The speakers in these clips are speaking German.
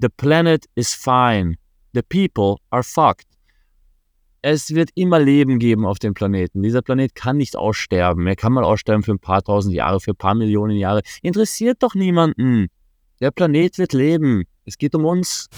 The planet is fine. The people are fucked. Es wird immer Leben geben auf dem Planeten. Dieser Planet kann nicht aussterben. Er kann mal aussterben für ein paar tausend Jahre, für ein paar Millionen Jahre. Interessiert doch niemanden. Der Planet wird leben. Es geht um uns.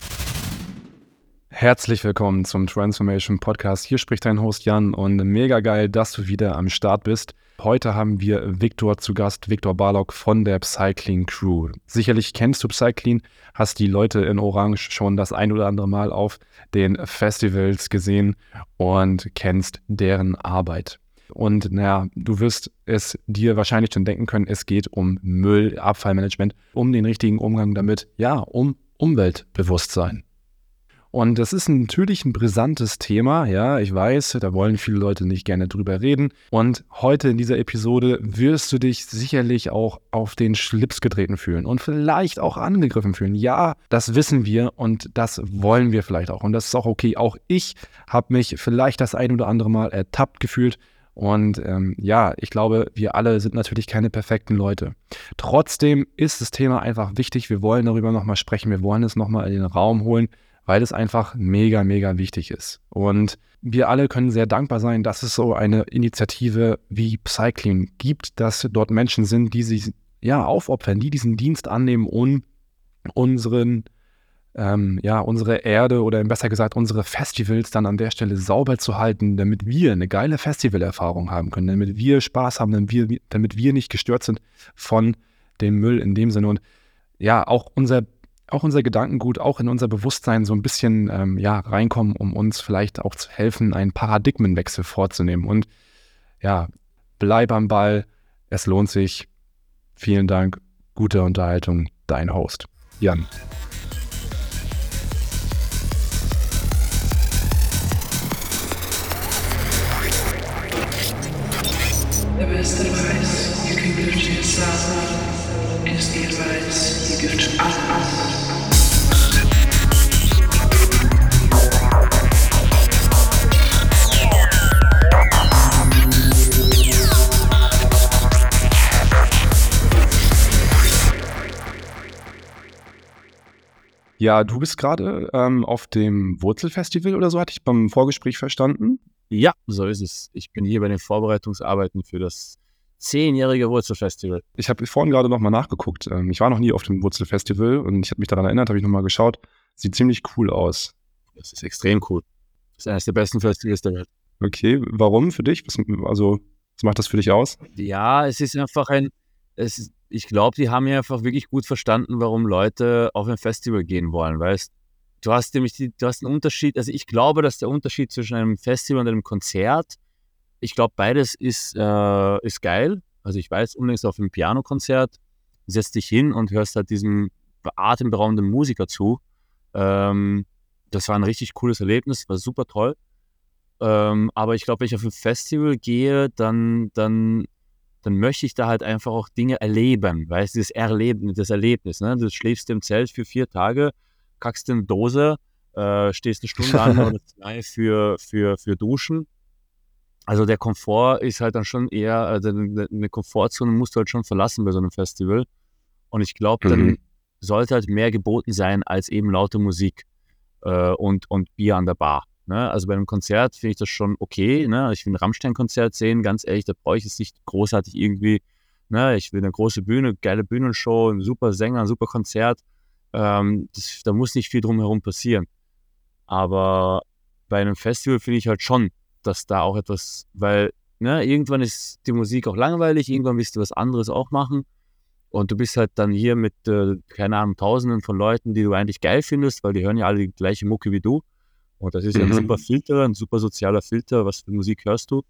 Herzlich willkommen zum Transformation Podcast. Hier spricht dein Host Jan und mega geil, dass du wieder am Start bist. Heute haben wir Viktor zu Gast, Viktor Barlock von der Psyclean Crew. Sicherlich kennst du Psyclean, hast die Leute in Orange schon das ein oder andere Mal auf den Festivals gesehen und kennst deren Arbeit. Und naja, du wirst es dir wahrscheinlich schon denken können, es geht um Müll, Abfallmanagement, um den richtigen Umgang damit, ja, um Umweltbewusstsein. Und das ist natürlich ein brisantes Thema, ja, ich weiß, da wollen viele Leute nicht gerne drüber reden. Und heute in dieser Episode wirst du dich sicherlich auch auf den Schlips getreten fühlen und vielleicht auch angegriffen fühlen. Ja, das wissen wir und das wollen wir vielleicht auch. Und das ist auch okay. Auch ich habe mich vielleicht das ein oder andere Mal ertappt gefühlt. Und ähm, ja, ich glaube, wir alle sind natürlich keine perfekten Leute. Trotzdem ist das Thema einfach wichtig. Wir wollen darüber nochmal sprechen. Wir wollen es nochmal in den Raum holen weil es einfach mega, mega wichtig ist. Und wir alle können sehr dankbar sein, dass es so eine Initiative wie Cycling gibt, dass dort Menschen sind, die sich ja aufopfern, die diesen Dienst annehmen, um unseren ähm, ja, unsere Erde oder besser gesagt unsere Festivals dann an der Stelle sauber zu halten, damit wir eine geile Festivalerfahrung haben können, damit wir Spaß haben, damit wir, damit wir nicht gestört sind von dem Müll in dem Sinne und ja, auch unser auch unser Gedankengut, auch in unser Bewusstsein so ein bisschen ähm, ja, reinkommen, um uns vielleicht auch zu helfen, einen Paradigmenwechsel vorzunehmen. Und ja, bleib am Ball, es lohnt sich. Vielen Dank, gute Unterhaltung, dein Host, Jan. The best advice you can give to yourself is the advice you give to others. Ja, du bist gerade ähm, auf dem Wurzelfestival oder so, hatte ich beim Vorgespräch verstanden. Ja, so ist es. Ich bin hier bei den Vorbereitungsarbeiten für das zehnjährige Wurzelfestival. Ich habe vorhin gerade nochmal nachgeguckt. Ähm, ich war noch nie auf dem Wurzelfestival und ich habe mich daran erinnert, habe ich nochmal geschaut. Sieht ziemlich cool aus. Das ist extrem cool. Das ist eines der besten Festivals der Welt. Okay, warum für dich? Was, also, was macht das für dich aus? Ja, es ist einfach ein, es, ich glaube, die haben ja einfach wirklich gut verstanden, warum Leute auf ein Festival gehen wollen, weißt du hast nämlich die, du hast einen Unterschied, also ich glaube, dass der Unterschied zwischen einem Festival und einem Konzert, ich glaube, beides ist, äh, ist geil. Also ich weiß unlängst auf einem Pianokonzert, setzt dich hin und hörst halt diesem atemberaubenden Musiker zu. Ähm, das war ein richtig cooles Erlebnis, war super toll. Ähm, aber ich glaube, wenn ich auf ein Festival gehe, dann, dann dann möchte ich da halt einfach auch Dinge erleben, weißt du, das Erleben, das Erlebnis. Ne? Du schläfst im Zelt für vier Tage, kackst in eine Dose, äh, stehst eine Stunde an oder zwei für, für, für Duschen. Also der Komfort ist halt dann schon eher, also eine Komfortzone musst du halt schon verlassen bei so einem Festival. Und ich glaube, dann mhm. sollte halt mehr geboten sein als eben laute Musik äh, und, und Bier an der Bar. Ne? Also bei einem Konzert finde ich das schon okay. Ne? Ich will ein Rammstein-Konzert sehen, ganz ehrlich, da brauche ich es nicht großartig irgendwie. Ne? Ich will eine große Bühne, geile Bühnenshow, ein super Sänger, ein super Konzert. Ähm, das, da muss nicht viel drumherum passieren. Aber bei einem Festival finde ich halt schon, dass da auch etwas, weil ne, irgendwann ist die Musik auch langweilig, irgendwann willst du was anderes auch machen. Und du bist halt dann hier mit, äh, keine Ahnung, Tausenden von Leuten, die du eigentlich geil findest, weil die hören ja alle die gleiche Mucke wie du. Und das ist ja ein mhm. super Filter, ein super sozialer Filter, was für Musik hörst du.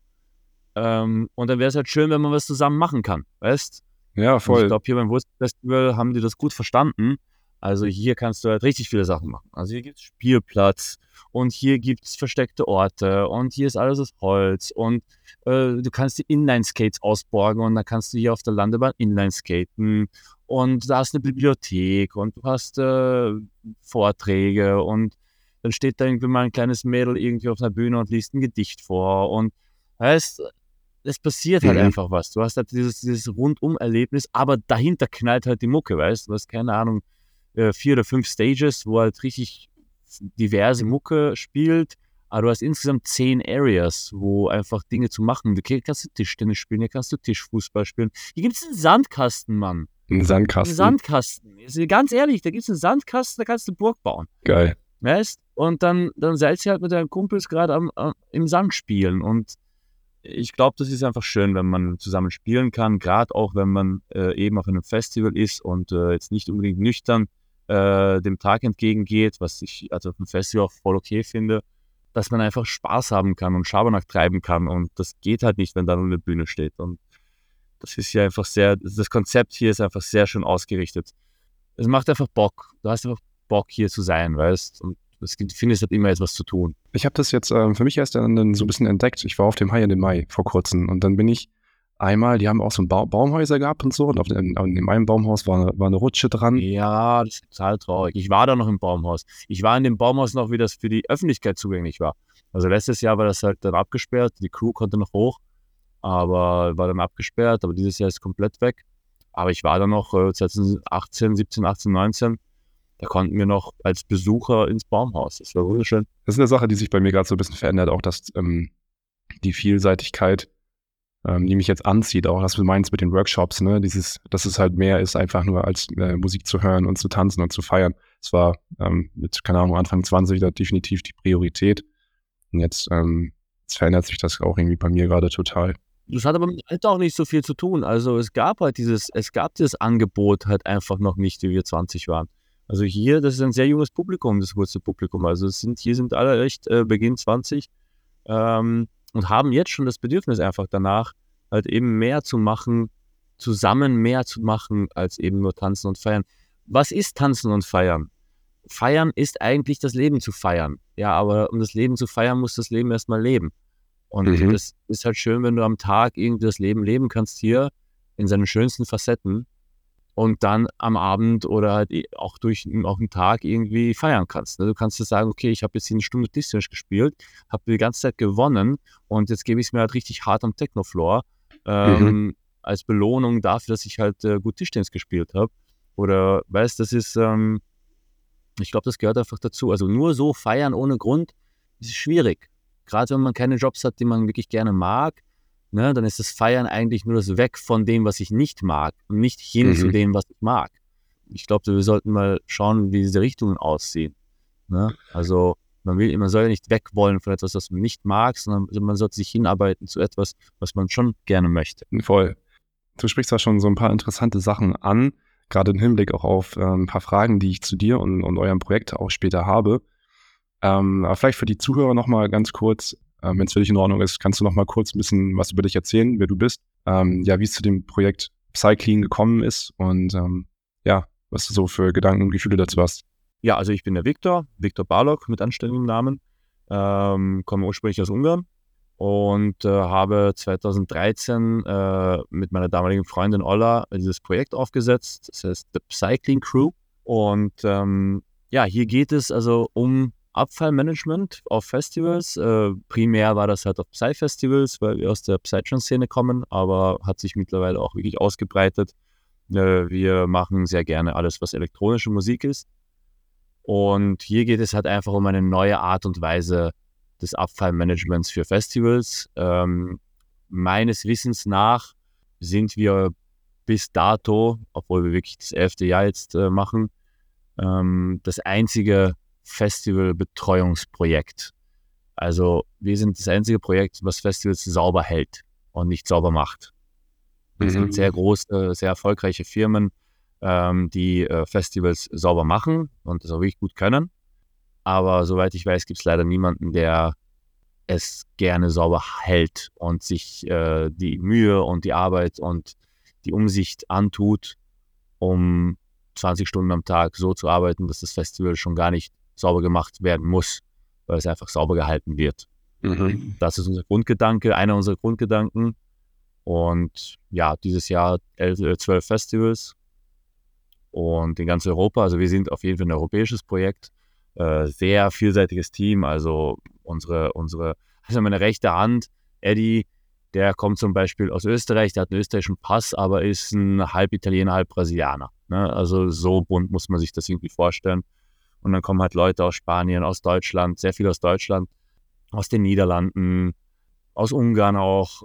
Ähm, und dann wäre es halt schön, wenn man was zusammen machen kann, weißt? Ja, voll. Und ich glaube, hier beim Wurstfestival haben die das gut verstanden. Also hier kannst du halt richtig viele Sachen machen. Also hier gibt es Spielplatz und hier gibt es versteckte Orte und hier ist alles aus Holz und äh, du kannst die Inline-Skates ausborgen und dann kannst du hier auf der Landebahn Inline-Skaten und da hast du eine Bibliothek und du hast äh, Vorträge und dann steht da irgendwie mal ein kleines Mädel irgendwie auf einer Bühne und liest ein Gedicht vor und heißt, es passiert halt mhm. einfach was. Du hast halt dieses, dieses Rundum-Erlebnis, aber dahinter knallt halt die Mucke, weißt du? Du hast keine Ahnung, äh, vier oder fünf Stages, wo halt richtig diverse Mucke spielt. Aber du hast insgesamt zehn Areas, wo einfach Dinge zu machen. Hier kannst du Tischtennis spielen, hier kannst du Tischfußball spielen. Hier gibt es einen Sandkasten, Mann. Ein Sandkasten. Ein Sandkasten. Also ganz ehrlich, da gibt es einen Sandkasten, da kannst du Burg bauen. Geil. Weißt? Und dann, dann seid ihr halt mit deinen Kumpels gerade am, am, im Sand spielen. Und ich glaube, das ist einfach schön, wenn man zusammen spielen kann, gerade auch wenn man äh, eben auf einem Festival ist und äh, jetzt nicht unbedingt nüchtern äh, dem Tag entgegengeht, was ich also auf dem Festival auch voll okay finde, dass man einfach Spaß haben kann und Schabernack treiben kann. Und das geht halt nicht, wenn da nur eine Bühne steht. Und das ist ja einfach sehr, das Konzept hier ist einfach sehr schön ausgerichtet. Es macht einfach Bock. Du hast einfach Bock hier zu sein, weißt Und es findest halt immer etwas zu tun. Ich habe das jetzt ähm, für mich erst dann so ein bisschen entdeckt. Ich war auf dem High in den Mai vor kurzem und dann bin ich einmal, die haben auch so ein ba Baumhäuser gehabt und so. Und auf dem, in meinem Baumhaus war eine, war eine Rutsche dran. Ja, das ist total traurig. Ich war da noch im Baumhaus. Ich war in dem Baumhaus noch, wie das für die Öffentlichkeit zugänglich war. Also letztes Jahr war das halt dann abgesperrt. Die Crew konnte noch hoch, aber war dann abgesperrt. Aber dieses Jahr ist komplett weg. Aber ich war da noch äh, 2018, 17, 18, 19. Da konnten wir noch als Besucher ins Baumhaus. Das war wunderschön. Das ist eine Sache, die sich bei mir gerade so ein bisschen verändert, auch dass ähm, die Vielseitigkeit ähm, die mich jetzt anzieht, auch was du meinst mit den Workshops, ne, dieses, dass es halt mehr ist, einfach nur als äh, Musik zu hören und zu tanzen und zu feiern. Es war ähm, mit, keine Ahnung, Anfang 20 da definitiv die Priorität. Und jetzt, ähm, jetzt verändert sich das auch irgendwie bei mir gerade total. Das hat aber mit Alter auch nicht so viel zu tun. Also es gab halt dieses, es gab dieses Angebot halt einfach noch nicht, wie wir 20 waren. Also hier, das ist ein sehr junges Publikum, das Wurzelpublikum. Also es sind, hier sind alle echt äh, Beginn 20. Ähm, und haben jetzt schon das Bedürfnis einfach danach, halt eben mehr zu machen, zusammen mehr zu machen, als eben nur tanzen und feiern. Was ist tanzen und feiern? Feiern ist eigentlich das Leben zu feiern. Ja, aber um das Leben zu feiern, muss das Leben erstmal leben. Und mhm. das ist halt schön, wenn du am Tag irgendwie das Leben leben kannst hier in seinen schönsten Facetten und dann am Abend oder halt auch durch auch einen Tag irgendwie feiern kannst. Ne? Du kannst dir sagen, okay, ich habe jetzt hier eine Stunde Tischtennis gespielt, habe die ganze Zeit gewonnen und jetzt gebe ich es mir halt richtig hart am Technofloor ähm, mhm. als Belohnung dafür, dass ich halt äh, gut Tischtennis gespielt habe. Oder weißt, das ist, ähm, ich glaube, das gehört einfach dazu. Also nur so feiern ohne Grund ist schwierig. Gerade wenn man keine Jobs hat, die man wirklich gerne mag, ne, dann ist das Feiern eigentlich nur das Weg von dem, was ich nicht mag und nicht hin mhm. zu dem, was ich mag. Ich glaube, wir sollten mal schauen, wie diese Richtungen aussehen. Ne? Also man will, man soll ja nicht weg wollen von etwas, was man nicht mag, sondern man sollte sich hinarbeiten zu etwas, was man schon gerne möchte. Voll. Du sprichst da schon so ein paar interessante Sachen an, gerade im Hinblick auch auf äh, ein paar Fragen, die ich zu dir und, und eurem Projekt auch später habe. Ähm, aber vielleicht für die Zuhörer nochmal ganz kurz, ähm, Wenn es für dich in Ordnung ist, kannst du noch mal kurz ein bisschen was über dich erzählen, wer du bist, ähm, ja, wie es zu dem Projekt Cycling gekommen ist und ähm, ja, was du so für Gedanken und Gefühle dazu hast. Ja, also ich bin der Viktor, Viktor Barlok mit anständigem Namen, ähm, komme ursprünglich aus Ungarn und äh, habe 2013 äh, mit meiner damaligen Freundin Olla dieses Projekt aufgesetzt, das heißt The Cycling Crew. Und ähm, ja, hier geht es also um Abfallmanagement auf Festivals. Äh, primär war das halt auf Psy-Festivals, weil wir aus der Psytrance-Szene kommen, aber hat sich mittlerweile auch wirklich ausgebreitet. Äh, wir machen sehr gerne alles, was elektronische Musik ist. Und hier geht es halt einfach um eine neue Art und Weise des Abfallmanagements für Festivals. Ähm, meines Wissens nach sind wir bis dato, obwohl wir wirklich das elfte Jahr jetzt äh, machen, ähm, das einzige Festivalbetreuungsprojekt. Also wir sind das einzige Projekt, was Festivals sauber hält und nicht sauber macht. Wir mhm. sind sehr große, sehr erfolgreiche Firmen, ähm, die äh, Festivals sauber machen und das auch wirklich gut können. Aber soweit ich weiß, gibt es leider niemanden, der es gerne sauber hält und sich äh, die Mühe und die Arbeit und die Umsicht antut, um 20 Stunden am Tag so zu arbeiten, dass das Festival schon gar nicht sauber gemacht werden muss, weil es einfach sauber gehalten wird. Mhm. Das ist unser Grundgedanke, einer unserer Grundgedanken. Und ja, dieses Jahr elf, äh, zwölf Festivals und in ganz Europa. Also wir sind auf jeden Fall ein europäisches Projekt, äh, sehr vielseitiges Team. Also unsere, unsere, also meine rechte Hand, Eddie, der kommt zum Beispiel aus Österreich, der hat einen österreichischen Pass, aber ist ein halb Italiener, halb Brasilianer. Ne? Also so bunt muss man sich das irgendwie vorstellen. Und dann kommen halt Leute aus Spanien, aus Deutschland, sehr viel aus Deutschland, aus den Niederlanden, aus Ungarn auch.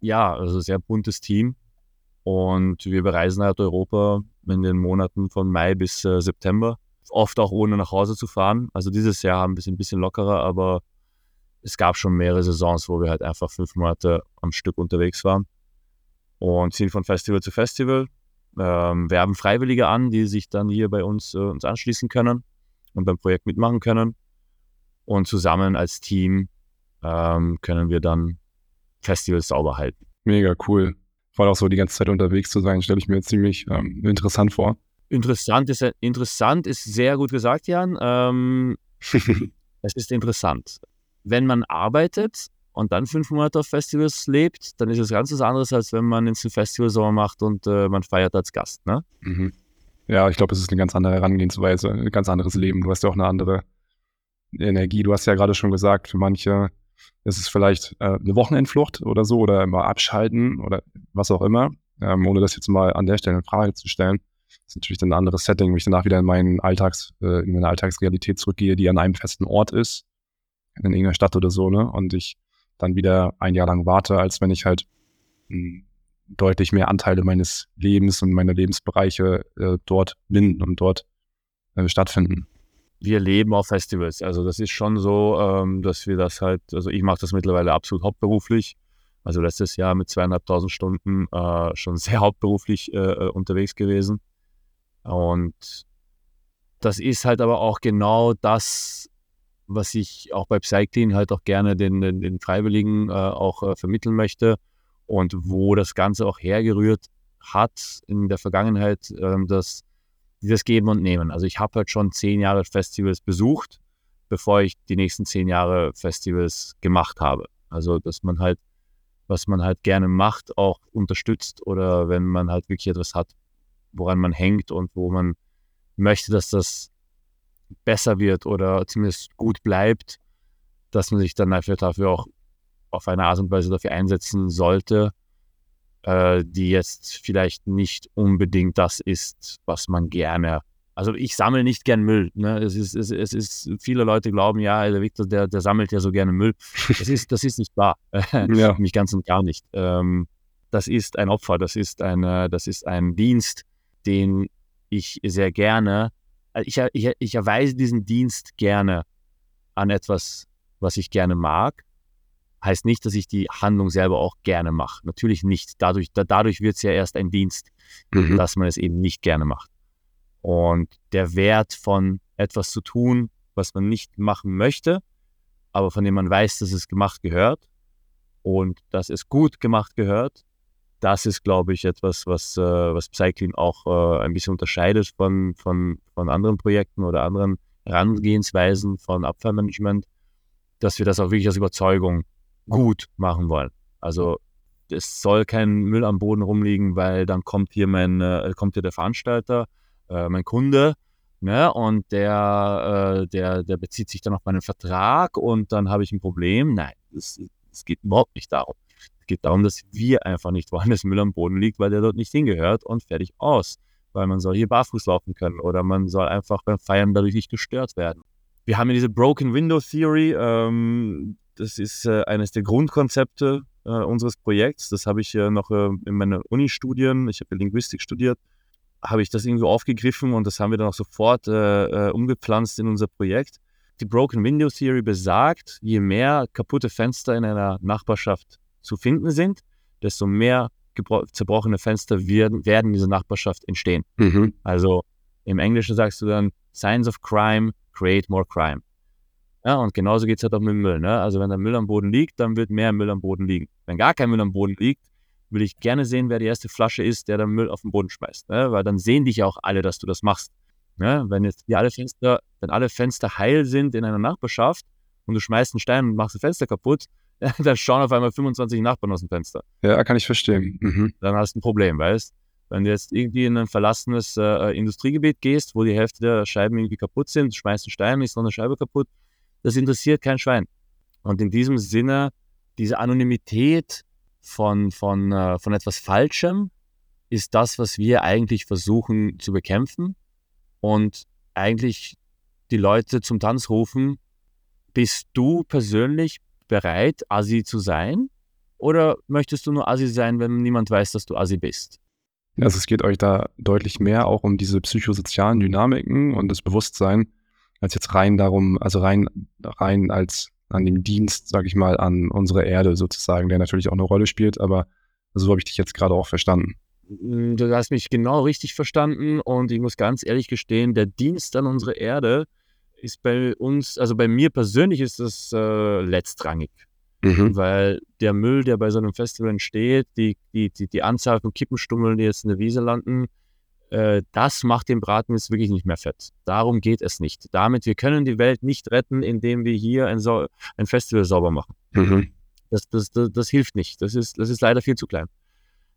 Ja, also sehr buntes Team. Und wir bereisen halt Europa in den Monaten von Mai bis äh, September. Oft auch ohne nach Hause zu fahren. Also dieses Jahr haben wir es ein bisschen lockerer, aber es gab schon mehrere Saisons, wo wir halt einfach fünf Monate am Stück unterwegs waren und ziehen von Festival zu Festival, ähm, werben Freiwillige an, die sich dann hier bei uns, äh, uns anschließen können und beim Projekt mitmachen können. Und zusammen als Team ähm, können wir dann Festivals sauber halten. Mega cool. Vor allem auch so die ganze Zeit unterwegs zu sein, stelle ich mir ziemlich ähm, interessant vor. Interessant ist, interessant ist sehr gut gesagt, Jan. Ähm, es ist interessant wenn man arbeitet und dann fünf Monate auf Festivals lebt, dann ist es ganz was anderes, als wenn man ins Festivalsommer macht und äh, man feiert als Gast. Ne? Mhm. Ja, ich glaube, es ist eine ganz andere Herangehensweise, ein ganz anderes Leben. Du hast ja auch eine andere Energie. Du hast ja gerade schon gesagt, für manche ist es vielleicht äh, eine Wochenendflucht oder so oder mal abschalten oder was auch immer, ähm, ohne das jetzt mal an der Stelle in Frage zu stellen. Das ist natürlich dann ein anderes Setting, wenn ich danach wieder in, meinen Alltags, äh, in meine Alltagsrealität zurückgehe, die an einem festen Ort ist in irgendeiner Stadt oder so, ne? Und ich dann wieder ein Jahr lang warte, als wenn ich halt mh, hm, deutlich mehr Anteile meines Lebens und meiner Lebensbereiche äh, dort bin und dort äh, stattfinden. Wir leben auf Festivals. Also das ist schon so, ähm, dass wir das halt, also ich mache das mittlerweile absolut hauptberuflich. Also letztes Jahr mit zweieinhalbtausend Stunden äh, schon sehr hauptberuflich äh, äh, unterwegs gewesen. Und das ist halt aber auch genau das, was ich auch bei Psyclean halt auch gerne den, den, den Freiwilligen äh, auch vermitteln möchte und wo das Ganze auch hergerührt hat in der Vergangenheit, ähm, dass dieses Geben und Nehmen. Also ich habe halt schon zehn Jahre Festivals besucht, bevor ich die nächsten zehn Jahre Festivals gemacht habe. Also dass man halt, was man halt gerne macht, auch unterstützt oder wenn man halt wirklich etwas hat, woran man hängt und wo man möchte, dass das besser wird oder zumindest gut bleibt, dass man sich dann einfach dafür auch auf eine Art und Weise dafür einsetzen sollte, äh, die jetzt vielleicht nicht unbedingt das ist, was man gerne. Also ich sammle nicht gern Müll. Ne? Es ist, es, es ist, viele Leute glauben, ja, der Victor, der, der sammelt ja so gerne Müll. Das ist, das ist nicht wahr. ja. Mich ganz und gar nicht. Ähm, das ist ein Opfer, das ist, eine, das ist ein Dienst, den ich sehr gerne äh, ich, ich, ich erweise diesen Dienst gerne an etwas, was ich gerne mag. Heißt nicht, dass ich die Handlung selber auch gerne mache. Natürlich nicht. Dadurch, da, dadurch wird es ja erst ein Dienst, mhm. dass man es eben nicht gerne macht. Und der Wert von etwas zu tun, was man nicht machen möchte, aber von dem man weiß, dass es gemacht gehört und dass es gut gemacht gehört, das ist, glaube ich, etwas, was, äh, was Cycling auch äh, ein bisschen unterscheidet von, von, von anderen Projekten oder anderen Herangehensweisen von Abfallmanagement, dass wir das auch wirklich aus Überzeugung gut machen wollen. Also es soll kein Müll am Boden rumliegen, weil dann kommt hier mein, äh, kommt hier der Veranstalter, äh, mein Kunde, ne, und der, äh, der, der bezieht sich dann auf meinen Vertrag und dann habe ich ein Problem. Nein, es geht überhaupt nicht darum geht darum, dass wir einfach nicht wollen, dass Müll am Boden liegt, weil der dort nicht hingehört und fertig aus. Weil man soll hier barfuß laufen können oder man soll einfach beim Feiern dadurch nicht gestört werden. Wir haben ja diese Broken Window Theory. Ähm, das ist äh, eines der Grundkonzepte äh, unseres Projekts. Das habe ich äh, noch äh, in meinen Uni-Studien, ich habe Linguistik studiert, habe ich das irgendwie aufgegriffen und das haben wir dann auch sofort umgepflanzt in unser Projekt. Die Broken Window Theory besagt, je mehr kaputte Fenster in einer Nachbarschaft zu finden sind, desto mehr zerbrochene Fenster werden, werden in dieser Nachbarschaft entstehen. Mhm. Also im Englischen sagst du dann, Signs of Crime create more crime. Ja, und genauso geht es halt auch mit Müll. Ne? Also wenn der Müll am Boden liegt, dann wird mehr Müll am Boden liegen. Wenn gar kein Müll am Boden liegt, will ich gerne sehen, wer die erste Flasche ist, der dann Müll auf den Boden schmeißt. Ne? Weil dann sehen dich ja auch alle, dass du das machst. Ne? Wenn jetzt die alle Fenster, wenn alle Fenster heil sind in einer Nachbarschaft und du schmeißt einen Stein und machst ein Fenster kaputt, da schauen auf einmal 25 Nachbarn aus dem Fenster. Ja, kann ich verstehen. Mhm. Dann hast du ein Problem, weißt Wenn du jetzt irgendwie in ein verlassenes äh, Industriegebiet gehst, wo die Hälfte der Scheiben irgendwie kaputt sind, schmeißt einen Stein, ist noch eine Scheibe kaputt, das interessiert kein Schwein. Und in diesem Sinne, diese Anonymität von, von, äh, von etwas Falschem ist das, was wir eigentlich versuchen zu bekämpfen und eigentlich die Leute zum Tanz rufen, bist du persönlich bereit, Asi zu sein? Oder möchtest du nur Asi sein, wenn niemand weiß, dass du Asi bist? Also es geht euch da deutlich mehr auch um diese psychosozialen Dynamiken und das Bewusstsein, als jetzt rein darum, also rein, rein als an dem Dienst, sag ich mal, an unsere Erde sozusagen, der natürlich auch eine Rolle spielt, aber so habe ich dich jetzt gerade auch verstanden. Mm, du hast mich genau richtig verstanden und ich muss ganz ehrlich gestehen, der Dienst an unsere Erde ist bei uns, also bei mir persönlich ist das äh, letztrangig. Mhm. Weil der Müll, der bei so einem Festival entsteht, die, die, die, die Anzahl von Kippenstummeln, die jetzt in der Wiese landen, äh, das macht den Braten jetzt wirklich nicht mehr fett. Darum geht es nicht. Damit, wir können die Welt nicht retten, indem wir hier ein, so ein Festival sauber machen. Mhm. Das, das, das, das, hilft nicht. Das ist, das ist leider viel zu klein.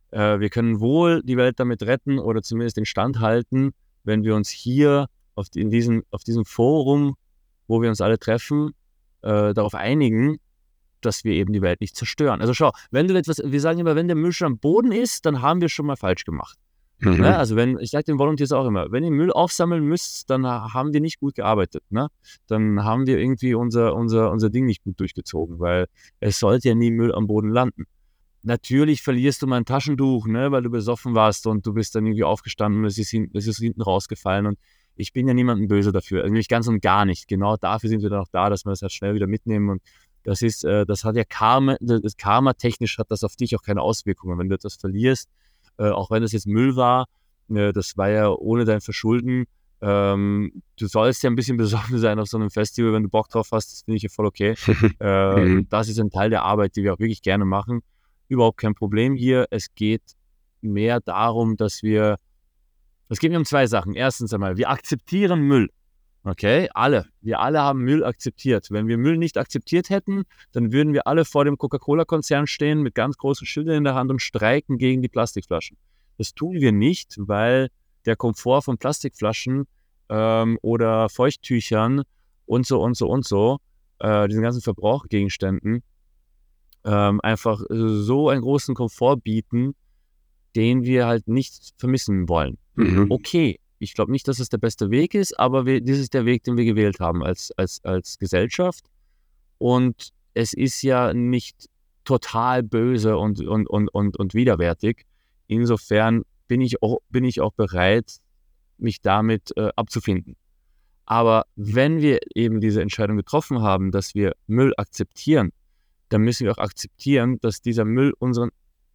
Äh, wir können wohl die Welt damit retten oder zumindest den Stand halten, wenn wir uns hier auf, in diesem, auf diesem Forum, wo wir uns alle treffen, äh, darauf einigen, dass wir eben die Welt nicht zerstören. Also schau, wenn du etwas, wir sagen immer, wenn der Müll schon am Boden ist, dann haben wir schon mal falsch gemacht. Mhm. Ne? Also wenn, ich sage den Volunteers auch immer, wenn ihr Müll aufsammeln müsst, dann haben wir nicht gut gearbeitet. Ne? Dann haben wir irgendwie unser, unser, unser Ding nicht gut durchgezogen, weil es sollte ja nie Müll am Boden landen. Natürlich verlierst du mal ein Taschentuch, ne, weil du besoffen warst und du bist dann irgendwie aufgestanden und es ist, es ist hinten rausgefallen und ich bin ja niemandem böse dafür, nämlich ganz und gar nicht. Genau dafür sind wir dann auch da, dass wir das halt schnell wieder mitnehmen und das ist, äh, das hat ja Karma, das Karma technisch hat das auf dich auch keine Auswirkungen. Wenn du etwas verlierst, äh, auch wenn das jetzt Müll war, äh, das war ja ohne dein Verschulden. Ähm, du sollst ja ein bisschen besoffen sein auf so einem Festival, wenn du Bock drauf hast, das finde ich ja voll okay. äh, mhm. Das ist ein Teil der Arbeit, die wir auch wirklich gerne machen. Überhaupt kein Problem hier. Es geht mehr darum, dass wir, es geht mir um zwei Sachen. Erstens einmal, wir akzeptieren Müll. Okay, alle. Wir alle haben Müll akzeptiert. Wenn wir Müll nicht akzeptiert hätten, dann würden wir alle vor dem Coca-Cola-Konzern stehen mit ganz großen Schildern in der Hand und streiken gegen die Plastikflaschen. Das tun wir nicht, weil der Komfort von Plastikflaschen ähm, oder Feuchttüchern und so und so und so, äh, diesen ganzen Verbrauchgegenständen, ähm, einfach so einen großen Komfort bieten, den wir halt nicht vermissen wollen. Mhm. Okay, ich glaube nicht, dass es der beste Weg ist, aber wir, das ist der Weg, den wir gewählt haben als, als, als Gesellschaft. Und es ist ja nicht total böse und, und, und, und, und widerwärtig. Insofern bin ich auch, bin ich auch bereit, mich damit äh, abzufinden. Aber wenn wir eben diese Entscheidung getroffen haben, dass wir Müll akzeptieren, dann müssen wir auch akzeptieren, dass dieser Müll unseren,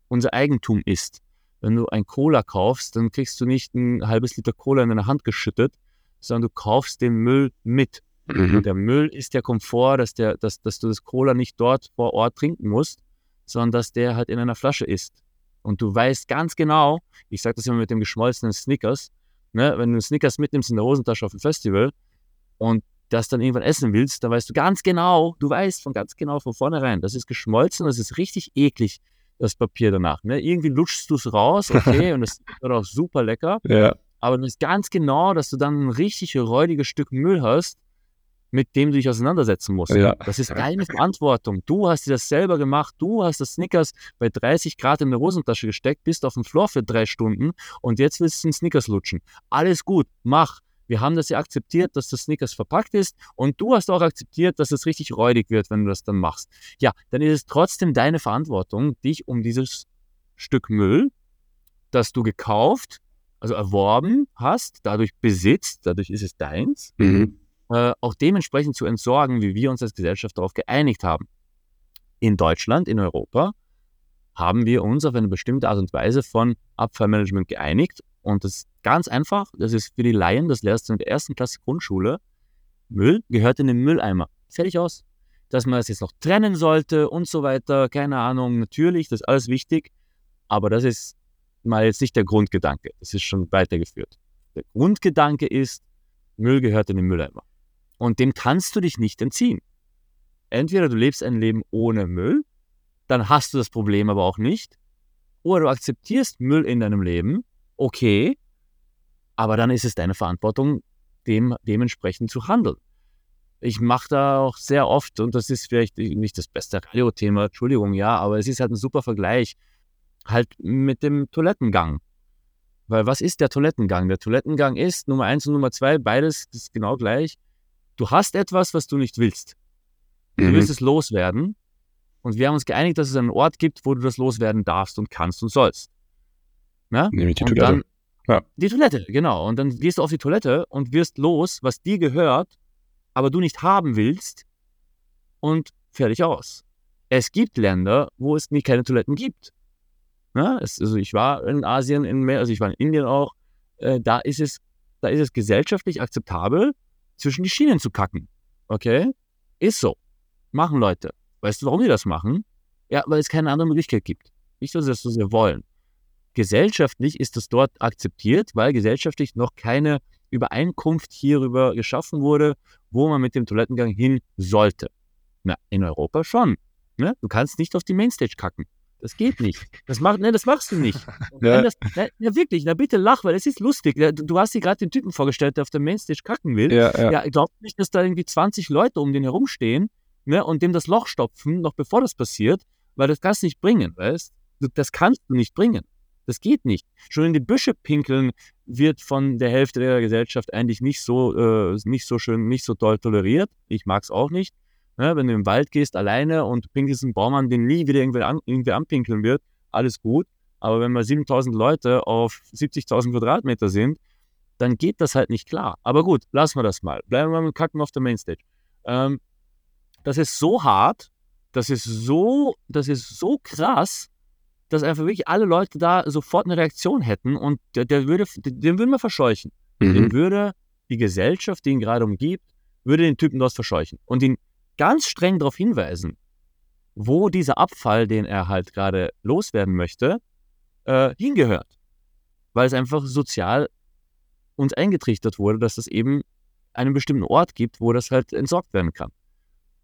unser Eigentum ist wenn du ein Cola kaufst, dann kriegst du nicht ein halbes Liter Cola in deine Hand geschüttet, sondern du kaufst den Müll mit. Mhm. Der Müll ist der Komfort, dass, der, dass, dass du das Cola nicht dort vor Ort trinken musst, sondern dass der halt in einer Flasche ist. Und du weißt ganz genau, ich sage das immer mit dem geschmolzenen Snickers, ne, wenn du einen Snickers mitnimmst in der Hosentasche auf dem Festival und das dann irgendwann essen willst, dann weißt du ganz genau, du weißt von ganz genau von vornherein, das ist geschmolzen, das ist richtig eklig das Papier danach. Ne? Irgendwie lutschst du es raus, okay, und es wird auch super lecker. Ja. Aber du weißt ganz genau, dass du dann ein richtig räudiges Stück Müll hast, mit dem du dich auseinandersetzen musst. Ja. Das ist deine Verantwortung. Du hast dir das selber gemacht. Du hast das Snickers bei 30 Grad in der Hosentasche gesteckt, bist auf dem Floor für drei Stunden und jetzt willst du den Snickers lutschen. Alles gut, mach. Wir haben das ja akzeptiert, dass das Snickers verpackt ist und du hast auch akzeptiert, dass es richtig räudig wird, wenn du das dann machst. Ja, dann ist es trotzdem deine Verantwortung, dich um dieses Stück Müll, das du gekauft, also erworben hast, dadurch besitzt, dadurch ist es deins, mhm. äh, auch dementsprechend zu entsorgen, wie wir uns als Gesellschaft darauf geeinigt haben. In Deutschland, in Europa, haben wir uns auf eine bestimmte Art und Weise von Abfallmanagement geeinigt und das ist ganz einfach, das ist für die Laien, das lernst du in der ersten Klasse Grundschule. Müll gehört in den Mülleimer. Fertig aus. Dass man es jetzt noch trennen sollte und so weiter, keine Ahnung, natürlich, das ist alles wichtig, aber das ist mal jetzt nicht der Grundgedanke. Das ist schon weitergeführt. Der Grundgedanke ist, Müll gehört in den Mülleimer. Und dem kannst du dich nicht entziehen. Entweder du lebst ein Leben ohne Müll, dann hast du das Problem aber auch nicht, oder du akzeptierst Müll in deinem Leben okay, aber dann ist es deine Verantwortung, dem, dementsprechend zu handeln. ich mache da auch sehr oft, und das ist vielleicht nicht das beste Radio-Thema, Entschuldigung, ja, aber es ist halt ein super Vergleich, halt mit dem Toilettengang. Weil was ist der Toilettengang? Der Toilettengang ist Nummer eins und Nummer zwei, beides ist genau gleich. Du hast etwas, was du nicht willst. Du Mhm. willst es loswerden. Und wir haben uns geeinigt, dass es einen Ort gibt, wo du das loswerden darfst und kannst und sollst. Ne? Nämlich die und Toilette. dann Ja. die Toilette, genau. Und dann gehst du auf die Toilette und wirst los, was dir gehört, aber du nicht haben willst und fertig aus. Es gibt Länder, wo es nie keine Toiletten gibt. Ne? Es, also ich war in Asien, in, mehr- also ich war in Indien auch, äh, da ist es, da ist es gesellschaftlich akzeptabel, zwischen die Schienen zu kacken. Okay? Ist so. Machen Leute. Weißt du, warum die das machen? Ja, weil es keine andere Möglichkeit gibt. Nicht, dass sie das so sehr wollen. Gesellschaftlich ist das dort akzeptiert, weil gesellschaftlich noch keine Übereinkunft hierüber geschaffen wurde, wo man mit dem Toilettengang hin sollte. Na, in Europa schon. Ne? Du kannst nicht auf die Mainstage kacken. Das geht nicht. Das, macht, ne, das machst du nicht. Ja. das, ne, ja, wirklich, na bitte lach, weil es ist lustig. Du, hast dir gerade den Typen vorgestellt, der auf der Mainstage kacken will. Ja, ja. Ja, ich glaube nicht, dass da irgendwie 20 Leute um den herumstehen ne, und dem das Loch stopfen, noch bevor das passiert, weil das kannst du nicht bringen, weißt du? Das kannst du nicht bringen. Das geht nicht. Schon in die Büsche pinkeln wird von der Hälfte der Gesellschaft eigentlich nicht so, äh, nicht so schön, nicht so doll toleriert. Ich mag es auch nicht. Ne, wenn du im Wald gehst alleine und pinkelst einen Baum an, den nie wieder irgendwer, an, irgendwer anpinkeln wird, alles gut. Aber wenn mal 7000 Leute auf 70.000 Quadratmeter sind, dann geht das halt nicht klar. Aber gut, lassen wir das mal. Bleiben wir mal mit Kacken auf der Mainstage. Ähm, das ist so hart, das ist so, das ist so krass, dass einfach wirklich alle Leute da sofort eine Reaktion hätten und der, der würde, den würden wir verscheuchen. Den Mhm. würde die Gesellschaft, die ihn gerade umgibt, würde den Typen dort verscheuchen und ihn ganz streng darauf hinweisen, wo dieser Abfall, den er halt gerade loswerden möchte, äh, hingehört. Weil es einfach sozial uns eingetrichtert wurde, dass es eben einen bestimmten Ort gibt, wo das halt entsorgt werden kann.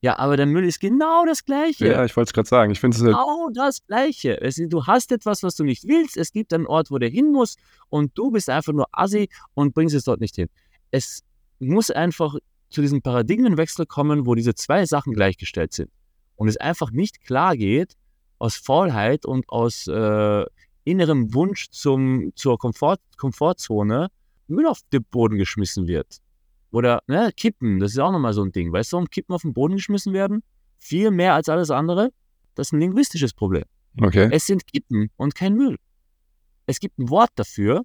Ja, aber der Müll ist genau das Gleiche. Ja, ich wollte es gerade sagen. Ich finde es halt, Genau das Gleiche. Es, du hast etwas, was du nicht willst. Es gibt einen Ort, wo der hin muss und du bist einfach nur assi und bringst es dort nicht hin. Es muss einfach zu diesem Paradigmenwechsel kommen, wo diese zwei Sachen gleichgestellt sind. Und es einfach nicht klar geht, aus Faulheit und aus äh, innerem Wunsch zum, zur Komfort, Komfortzone Müll auf den Boden geschmissen wird. Oder ne, Kippen, das ist auch nochmal so ein Ding. Weißt du, warum Kippen auf den Boden geschmissen werden? Viel mehr als alles andere? Das ist ein linguistisches Problem. okay. Es sind Kippen und kein Müll. Es gibt ein Wort dafür,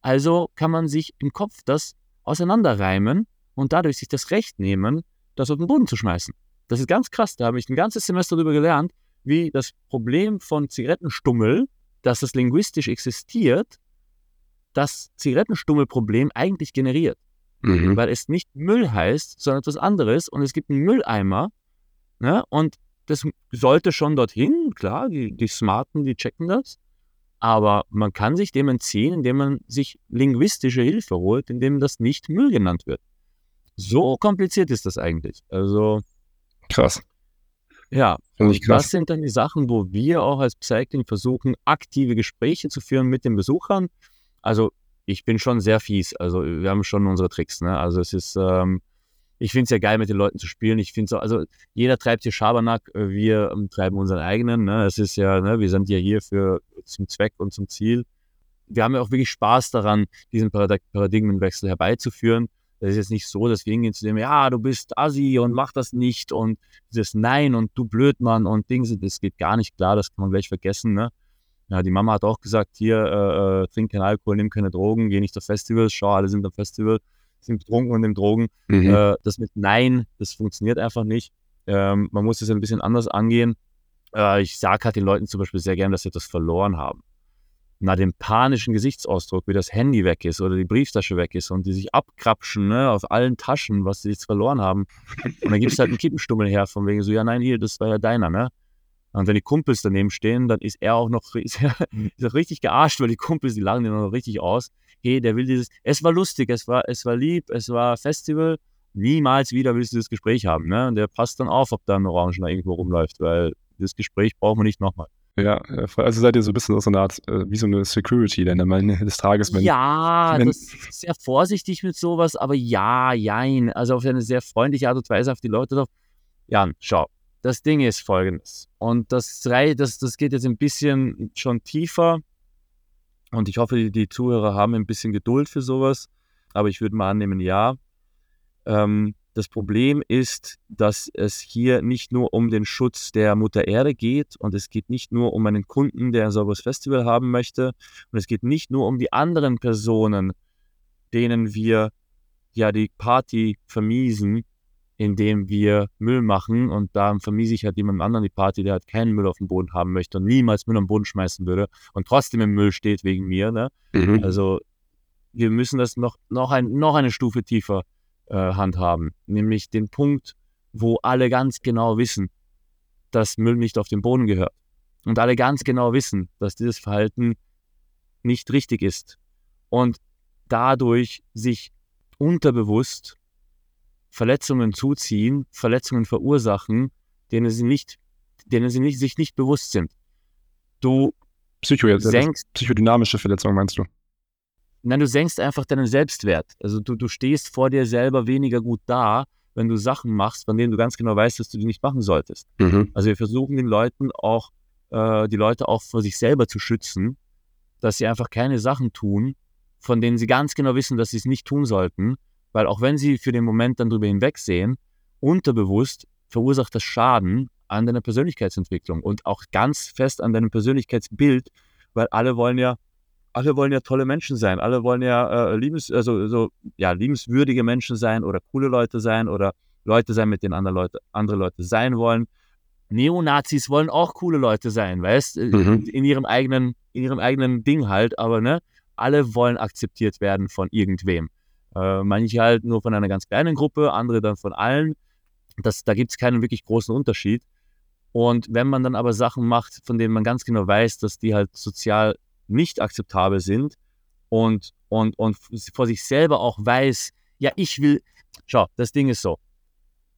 also kann man sich im Kopf das auseinanderreimen und dadurch sich das Recht nehmen, das auf den Boden zu schmeißen. Das ist ganz krass, da habe ich ein ganzes Semester darüber gelernt, wie das Problem von Zigarettenstummel, dass das linguistisch existiert, das Zigarettenstummelproblem eigentlich generiert Mhm. weil es nicht Müll heißt, sondern etwas anderes und es gibt einen Mülleimer ne? und das sollte schon dorthin, klar, die, die Smarten, die checken das, aber man kann sich dem entziehen, indem man sich linguistische Hilfe holt, indem das nicht Müll genannt wird. So kompliziert ist das eigentlich. Also Krass. ja, und das krass. sind dann die Sachen, wo wir auch als Cycling versuchen, aktive Gespräche zu führen mit den Besuchern. Also ich bin schon sehr fies. Also wir haben schon unsere Tricks. Ne? Also es ist, ähm, ich finde es ja geil, mit den Leuten zu spielen. Ich finde es also jeder treibt hier Schabernack, äh, wir ähm, treiben unseren eigenen. Ne? Es ist ja, ne, wir sind ja hier für zum Zweck und zum Ziel. Wir haben ja auch wirklich Spaß daran, diesen Paradig Paradigmenwechsel herbeizuführen. Es ist jetzt nicht so, dass wir hingehen zu dem, ja, du bist Assi und mach das nicht und dieses Nein und du Blödmann und Dings, das geht gar nicht klar, das kann man gleich vergessen. Ne? Ja, die Mama hat auch gesagt, hier, äh, äh, trink keinen Alkohol, nimm keine Drogen, geh nicht auf Festivals, schau, alle sind am Festival, sind betrunken und nehmen Drogen. Mhm. Äh, das mit Nein, das funktioniert einfach nicht. Ähm, man muss es ein bisschen anders angehen. Äh, ich sage halt den Leuten zum Beispiel sehr gern, dass sie etwas verloren haben. Na, den panischen Gesichtsausdruck, wie das Handy weg ist oder die Brieftasche weg ist und die sich abkrapschen ne, auf allen Taschen, was sie jetzt verloren haben. Und dann gibt es halt einen Kippenstummel her, von wegen so, ja, nein, hier, das war ja deiner, ne? Und wenn die Kumpels daneben stehen, dann ist er auch noch ist er, ist auch richtig gearscht, weil die Kumpels, die lachen den noch richtig aus. Hey, der will dieses, es war lustig, es war, es war lieb, es war Festival. Niemals wieder willst du das Gespräch haben, ne? Und der passt dann auf, ob da ein Orangener irgendwo rumläuft, weil das Gespräch brauchen wir nicht nochmal. Ja, also seid ihr so ein bisschen so eine Art, äh, wie so eine Security dann am Ende des Tages. Wenn, ja, wenn, das ist sehr vorsichtig mit sowas, aber ja, jein. Also auf eine sehr freundliche Art und Weise auf die Leute drauf. Jan, schau, das Ding ist folgendes. Und das, das, das geht jetzt ein bisschen schon tiefer. Und ich hoffe, die, Zuhörer haben ein bisschen Geduld für sowas. Aber ich würde mal annehmen, ja. Ähm, das Problem ist, dass es hier nicht nur um den Schutz der Mutter Erde geht und es geht nicht nur um einen Kunden, der ein sauberes Festival haben möchte und es geht nicht nur um die anderen Personen, denen wir ja die Party vermiesen, indem wir Müll machen und da vermiese ich halt jemand anderen die Party, der halt keinen Müll auf dem Boden haben möchte und niemals Müll am Boden schmeißen würde und trotzdem im Müll steht wegen mir. Ne? Mhm. Also wir müssen das noch, noch, ein, noch eine Stufe tiefer äh, handhaben, nämlich den Punkt, wo alle ganz genau wissen, dass Müll nicht auf den Boden gehört. Und alle ganz genau wissen, dass dieses Verhalten nicht richtig ist. Und dadurch sich unterbewusst Verletzungen zuziehen, Verletzungen verursachen, denen sie nicht, denen sie nicht, sich nicht bewusst sind. Du Psycho senkst, psychodynamische Verletzungen meinst du? Nein, du senkst einfach deinen Selbstwert. Also du, du stehst vor dir selber weniger gut da, wenn du Sachen machst, von denen du ganz genau weißt, dass du die nicht machen solltest. Mhm. Also wir versuchen den Leuten auch, äh, die Leute auch vor sich selber zu schützen, dass sie einfach keine Sachen tun, von denen sie ganz genau wissen, dass sie es nicht tun sollten, weil auch wenn sie für den Moment dann drüber hinwegsehen, unterbewusst verursacht das Schaden an deiner Persönlichkeitsentwicklung und auch ganz fest an deinem Persönlichkeitsbild, weil alle wollen ja alle wollen ja tolle Menschen sein, alle wollen ja äh, liebens, also, so, ja, liebenswürdige Menschen sein oder coole Leute sein oder Leute sein, mit denen andere Leute, andere Leute sein wollen. Neonazis wollen auch coole Leute sein, weißt äh, mhm. in ihrem eigenen, in ihrem eigenen Ding halt, aber ne, alle wollen akzeptiert werden von irgendwem. Äh, manche halt nur von einer ganz kleinen Gruppe, andere dann von allen. Das, da gibt es keinen wirklich großen Unterschied. Und wenn man dann aber Sachen macht, von denen man ganz genau weiß, dass die halt sozial nicht akzeptabel sind und, und, und vor sich selber auch weiß, ja, ich will, schau, das Ding ist so,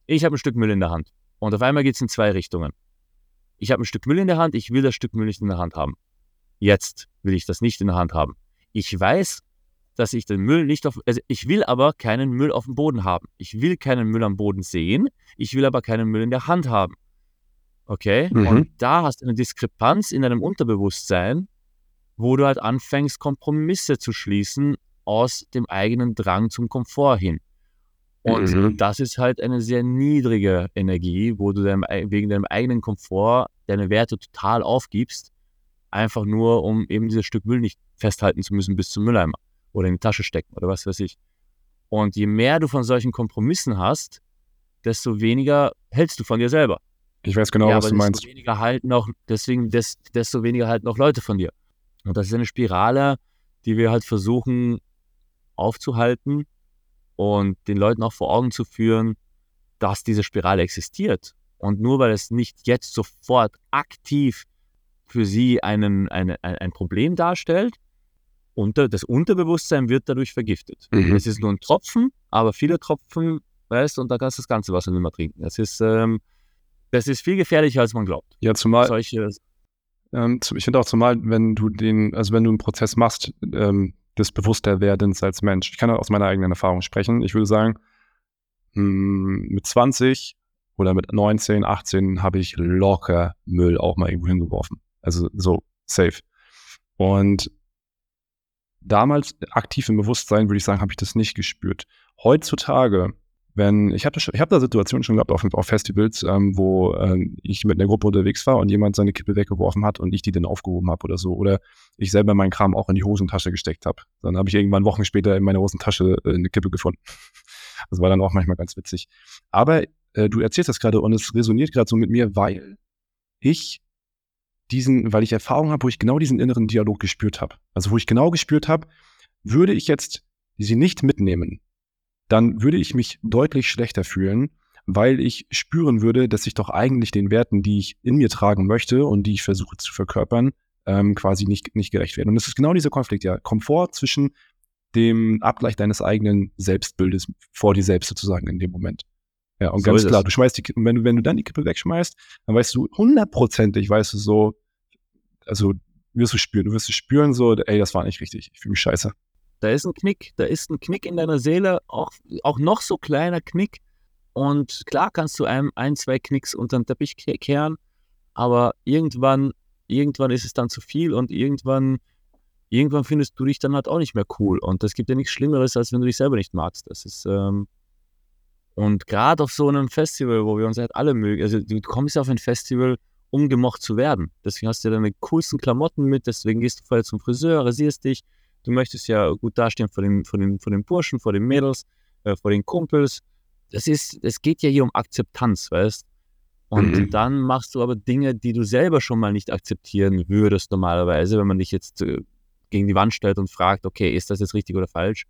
ich habe ein Stück Müll in der Hand und auf einmal geht es in zwei Richtungen. Ich habe ein Stück Müll in der Hand, ich will das Stück Müll nicht in der Hand haben. Jetzt will ich das nicht in der Hand haben. Ich weiß, dass ich den Müll nicht auf, also ich will aber keinen Müll auf dem Boden haben. Ich will keinen Müll am Boden sehen, ich will aber keinen Müll in der Hand haben. Okay? Mhm. Und da hast du eine Diskrepanz in deinem Unterbewusstsein, wo du halt anfängst, Kompromisse zu schließen aus dem eigenen Drang zum Komfort hin. Und mhm. das ist halt eine sehr niedrige Energie, wo du deinem, wegen deinem eigenen Komfort deine Werte total aufgibst, einfach nur, um eben dieses Stück Müll nicht festhalten zu müssen bis zum Mülleimer oder in die Tasche stecken oder was weiß ich. Und je mehr du von solchen Kompromissen hast, desto weniger hältst du von dir selber. Ich weiß genau, ja, was du meinst. Desto weniger halten auch, deswegen, desto weniger halten auch Leute von dir. Und das ist eine Spirale, die wir halt versuchen aufzuhalten und den Leuten auch vor Augen zu führen, dass diese Spirale existiert. Und nur weil es nicht jetzt sofort aktiv für sie einen, eine, ein, ein Problem darstellt, unter, das Unterbewusstsein wird dadurch vergiftet. Mhm. Es ist nur ein Tropfen, aber viele Tropfen, weißt und da kannst du das ganze Wasser nicht mehr trinken. Das ist, ähm, das ist viel gefährlicher, als man glaubt. Ja, zumal, Solche, ähm, ich finde auch zumal, wenn du den, also wenn du einen Prozess machst, ähm, des Bewussterwerdens als Mensch. Ich kann aus meiner eigenen Erfahrung sprechen. Ich würde sagen, mh, hm, mit 20 oder mit 19, 18 habe ich locker Müll auch mal irgendwo hingeworfen. Also so safe. Und damals aktiv im Bewusstsein, würde ich sagen, habe ich das nicht gespürt. Heutzutage wenn ich habe da Situationen schon gehabt auf, auf Festivals, ähm, wo äh, ich mit einer Gruppe unterwegs war und jemand seine Kippe weggeworfen hat und ich die dann aufgehoben habe oder so. Oder ich selber meinen Kram auch in die Hosentasche gesteckt habe. Dann habe ich irgendwann Wochen später in meiner Hosentasche äh, eine Kippe gefunden. Das war dann auch manchmal ganz witzig. Aber äh, du erzählst das gerade und es resoniert gerade so mit mir, weil ich diesen, weil ich Erfahrung habe, wo ich genau diesen inneren Dialog gespürt habe. Also wo ich genau gespürt habe, würde ich jetzt sie nicht mitnehmen, dann würde ich mich deutlich schlechter fühlen, weil ich spüren würde, dass ich doch eigentlich den Werten, die ich in mir tragen möchte und die ich versuche zu verkörpern, ähm, quasi nicht, nicht gerecht werde. Und das ist genau dieser Konflikt, ja. Komfort zwischen dem Abgleich deines eigenen Selbstbildes vor dir selbst sozusagen in dem Moment. Ja, und so ganz klar, du schmeißt die, wenn du, wenn du dann die Kippe wegschmeißt, dann weißt du hundertprozentig, weißt du so, also wirst du spüren. Du wirst es spüren, so, ey, das war nicht richtig. Ich fühle mich scheiße. Da ist ein Knick, da ist ein Knick in deiner Seele, auch, auch noch so kleiner Knick. Und klar kannst du einem ein, zwei Knicks unter den Teppich kehren, aber irgendwann, irgendwann ist es dann zu viel und irgendwann, irgendwann findest du dich dann halt auch nicht mehr cool. Und es gibt ja nichts Schlimmeres, als wenn du dich selber nicht magst. Das ist, ähm, und gerade auf so einem Festival, wo wir uns halt alle mögen, also du kommst ja auf ein Festival, um gemocht zu werden. Deswegen hast du deine coolsten Klamotten mit, deswegen gehst du vorher zum Friseur, rasierst dich. Du möchtest ja gut dastehen vor den, vor den, vor den Burschen, vor den Mädels, äh, vor den Kumpels. Das ist, es geht ja hier um Akzeptanz, weißt Und mhm. dann machst du aber Dinge, die du selber schon mal nicht akzeptieren würdest normalerweise, wenn man dich jetzt äh, gegen die Wand stellt und fragt, okay, ist das jetzt richtig oder falsch?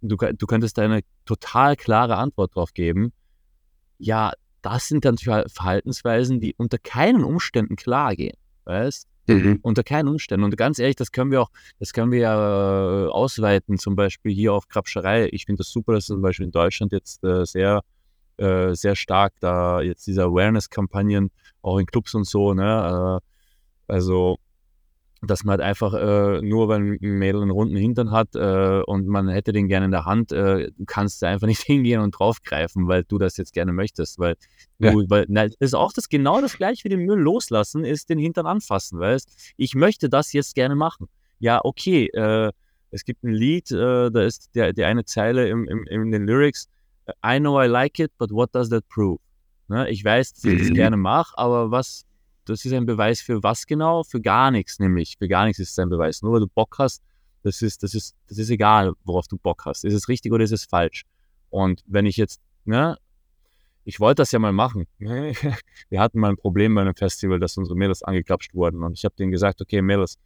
Du, du könntest da eine total klare Antwort drauf geben. Ja, das sind dann Verhaltensweisen, die unter keinen Umständen klar gehen. Weißt? Mhm. Unter keinen Umständen. Und ganz ehrlich, das können wir auch, das können wir ja äh, ausweiten, zum Beispiel hier auf Krabscherei. Ich finde das super, dass zum Beispiel in Deutschland jetzt äh, sehr, äh, sehr stark da jetzt diese Awareness-Kampagnen auch in Clubs und so, ne? Äh, also dass man halt einfach äh, nur, wenn ein Mädel einen runden Hintern hat äh, und man hätte den gerne in der Hand, äh, kannst du einfach nicht hingehen und draufgreifen, weil du das jetzt gerne möchtest. Weil, ja. du, weil na, das ist auch das genau das gleiche wie den Müll loslassen, ist den Hintern anfassen, weißt Ich möchte das jetzt gerne machen. Ja, okay, äh, es gibt ein Lied, äh, da ist der, die eine Zeile im, im, in den Lyrics, I know I like it, but what does that prove? Ne? Ich weiß, dass ich das mhm. gerne mache, aber was, das ist ein Beweis für was genau? Für gar nichts, nämlich. Für gar nichts ist es ein Beweis. Nur weil du Bock hast, das ist, das ist, das ist egal, worauf du Bock hast. Ist es richtig oder ist es falsch? Und wenn ich jetzt, ne, ich wollte das ja mal machen. Wir hatten mal ein Problem bei einem Festival, dass unsere Mädels angegrapscht wurden. Und ich habe denen gesagt, okay, Mädels,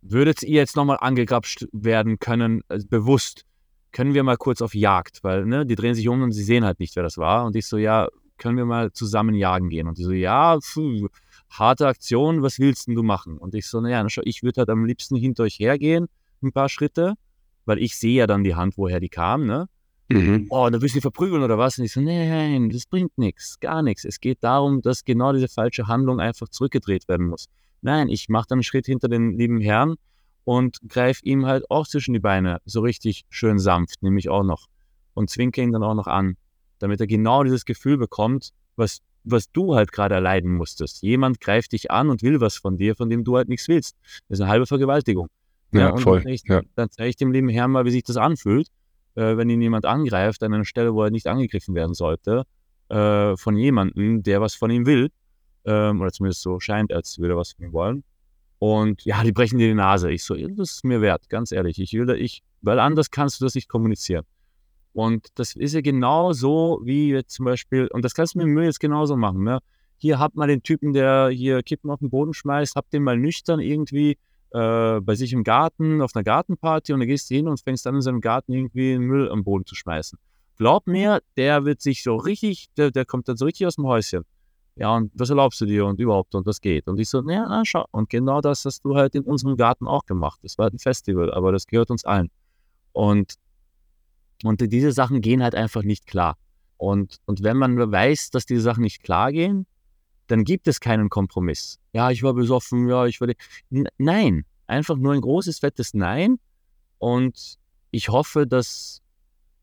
würdet ihr jetzt nochmal angegrapscht werden können, also bewusst, können wir mal kurz auf Jagd, weil ne, die drehen sich um und sie sehen halt nicht, wer das war. Und ich so, ja, können wir mal zusammen jagen gehen? Und die so, ja, pfuh, harte Aktion, was willst denn du machen? Und ich so, naja, ich würde halt am liebsten hinter euch hergehen, ein paar Schritte, weil ich sehe ja dann die Hand, woher die kam, ne? Mhm. Oh, da willst du verprügeln oder was? Und ich so, nein, das bringt nichts, gar nichts. Es geht darum, dass genau diese falsche Handlung einfach zurückgedreht werden muss. Nein, ich mache dann einen Schritt hinter den lieben Herrn und greife ihm halt auch zwischen die Beine, so richtig schön sanft, nämlich auch noch. Und zwinke ihn dann auch noch an, damit er genau dieses Gefühl bekommt, was was du halt gerade erleiden musstest. Jemand greift dich an und will was von dir, von dem du halt nichts willst. Das ist eine halbe Vergewaltigung. Ja, ja voll. Dann zeige ja. zeig ich dem lieben Herrn mal, wie sich das anfühlt, äh, wenn ihn jemand angreift an einer Stelle, wo er nicht angegriffen werden sollte, äh, von jemandem, der was von ihm will. Ähm, oder zumindest so scheint, als würde er was von ihm wollen. Und ja, die brechen dir die Nase. Ich so, das ist mir wert, ganz ehrlich. Ich will da, ich, weil anders kannst du das nicht kommunizieren. Und das ist ja genau so, wie jetzt zum Beispiel, und das kannst du mit dem Müll jetzt genauso machen. Ne? Hier habt mal den Typen, der hier Kippen auf den Boden schmeißt, habt den mal nüchtern irgendwie äh, bei sich im Garten, auf einer Gartenparty und dann gehst du hin und fängst an in seinem Garten irgendwie Müll am Boden zu schmeißen. Glaub mir, der wird sich so richtig, der, der kommt dann so richtig aus dem Häuschen. Ja, und was erlaubst du dir und überhaupt und was geht? Und ich so, naja, na, schau. Und genau das hast du halt in unserem Garten auch gemacht. Das war halt ein Festival, aber das gehört uns allen. Und und diese Sachen gehen halt einfach nicht klar. Und, und wenn man weiß, dass diese Sachen nicht klar gehen, dann gibt es keinen Kompromiss. Ja, ich war besoffen, ja, ich war. Nein, einfach nur ein großes, fettes Nein. Und ich hoffe, dass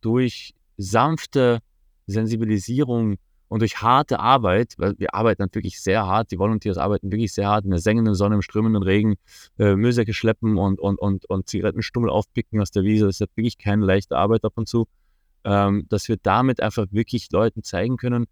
durch sanfte Sensibilisierung und durch harte Arbeit, weil wir arbeiten dann wirklich sehr hart, die Volunteers arbeiten wirklich sehr hart in der sengenden Sonne, im strömenden Regen, äh, Müllsäcke schleppen und, und, und, und Zigarettenstummel aufpicken aus der Wiese. Das ist wirklich keine leichte Arbeit ab und zu. Ähm, dass wir damit einfach wirklich Leuten zeigen können,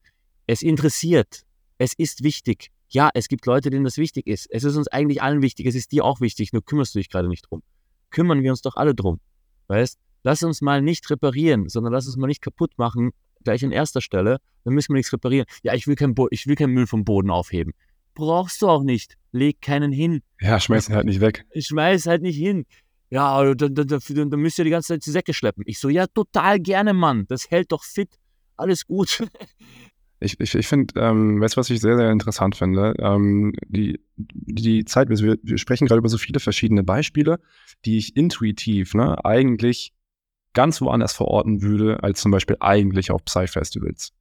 es interessiert, es ist wichtig. Ja, es gibt Leute, denen das wichtig ist. Es ist uns eigentlich allen wichtig, es ist dir auch wichtig, nur kümmerst du dich gerade nicht drum. Kümmern wir uns doch alle drum. Weißt? Lass uns mal nicht reparieren, sondern lass uns mal nicht kaputt machen, gleich an erster Stelle, dann müssen wir nichts reparieren. Ja, ich will, kein ich will keinen Müll vom Boden aufheben. Brauchst du auch nicht. Leg keinen hin. Ja, schmeiß ihn halt nicht weg. Ich schmeiß halt nicht hin. Ja, dann, dann, dann, dann müsst ihr die ganze Zeit die Säcke schleppen. Ich so, ja, total gerne, Mann. Das hält doch fit. Alles gut. Ich, ich, ich finde, ähm, weißt du, was ich sehr, sehr interessant finde? Ähm, die, die Zeit, wir, wir sprechen gerade über so viele verschiedene Beispiele, die ich intuitiv ne, eigentlich ganz woanders verorten würde, als zum Beispiel eigentlich auf Psy-Festivals.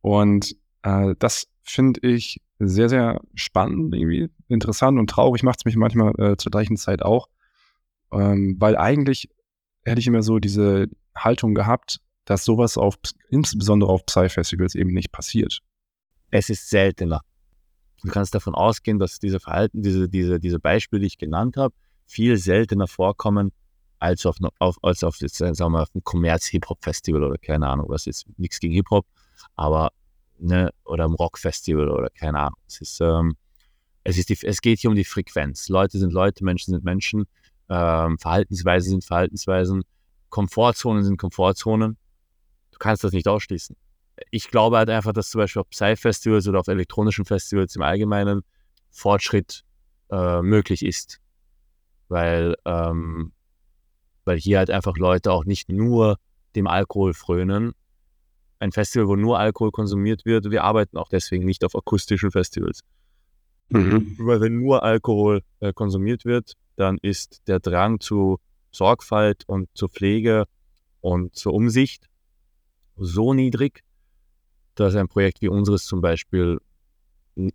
Und äh, das finde ich sehr, sehr spannend, irgendwie interessant und traurig macht es mich manchmal äh, zur gleichen Zeit auch, ähm, weil eigentlich hätte ich immer so diese Haltung gehabt, dass sowas auf, insbesondere auf Psy-Festivals eben nicht passiert. Es ist seltener. Du kannst davon ausgehen, dass diese Verhalten, diese, diese, diese Beispiele, die ich genannt habe, viel seltener vorkommen als auf, auf, als auf, jetzt, sagen wir, auf einem Kommerz-Hip-Hop-Festival oder keine Ahnung, was jetzt nichts gegen Hip-Hop, aber ne, oder im Rock-Festival oder keine Ahnung. Es ist, ähm, es, ist die, es geht hier um die Frequenz. Leute sind Leute, Menschen sind Menschen, ähm, Verhaltensweisen sind Verhaltensweisen, Komfortzonen sind Komfortzonen. Du kannst das nicht ausschließen ich glaube halt einfach, dass zum Beispiel auf Psy-Festivals oder auf elektronischen Festivals im Allgemeinen Fortschritt äh, möglich ist. Weil, ähm, weil hier halt einfach Leute auch nicht nur dem Alkohol frönen. Ein Festival, wo nur Alkohol konsumiert wird, wir arbeiten auch deswegen nicht auf akustischen Festivals. Mhm. Weil wenn nur Alkohol äh, konsumiert wird, dann ist der Drang zu Sorgfalt und zur Pflege und zur Umsicht so niedrig, dass ein Projekt wie unseres zum Beispiel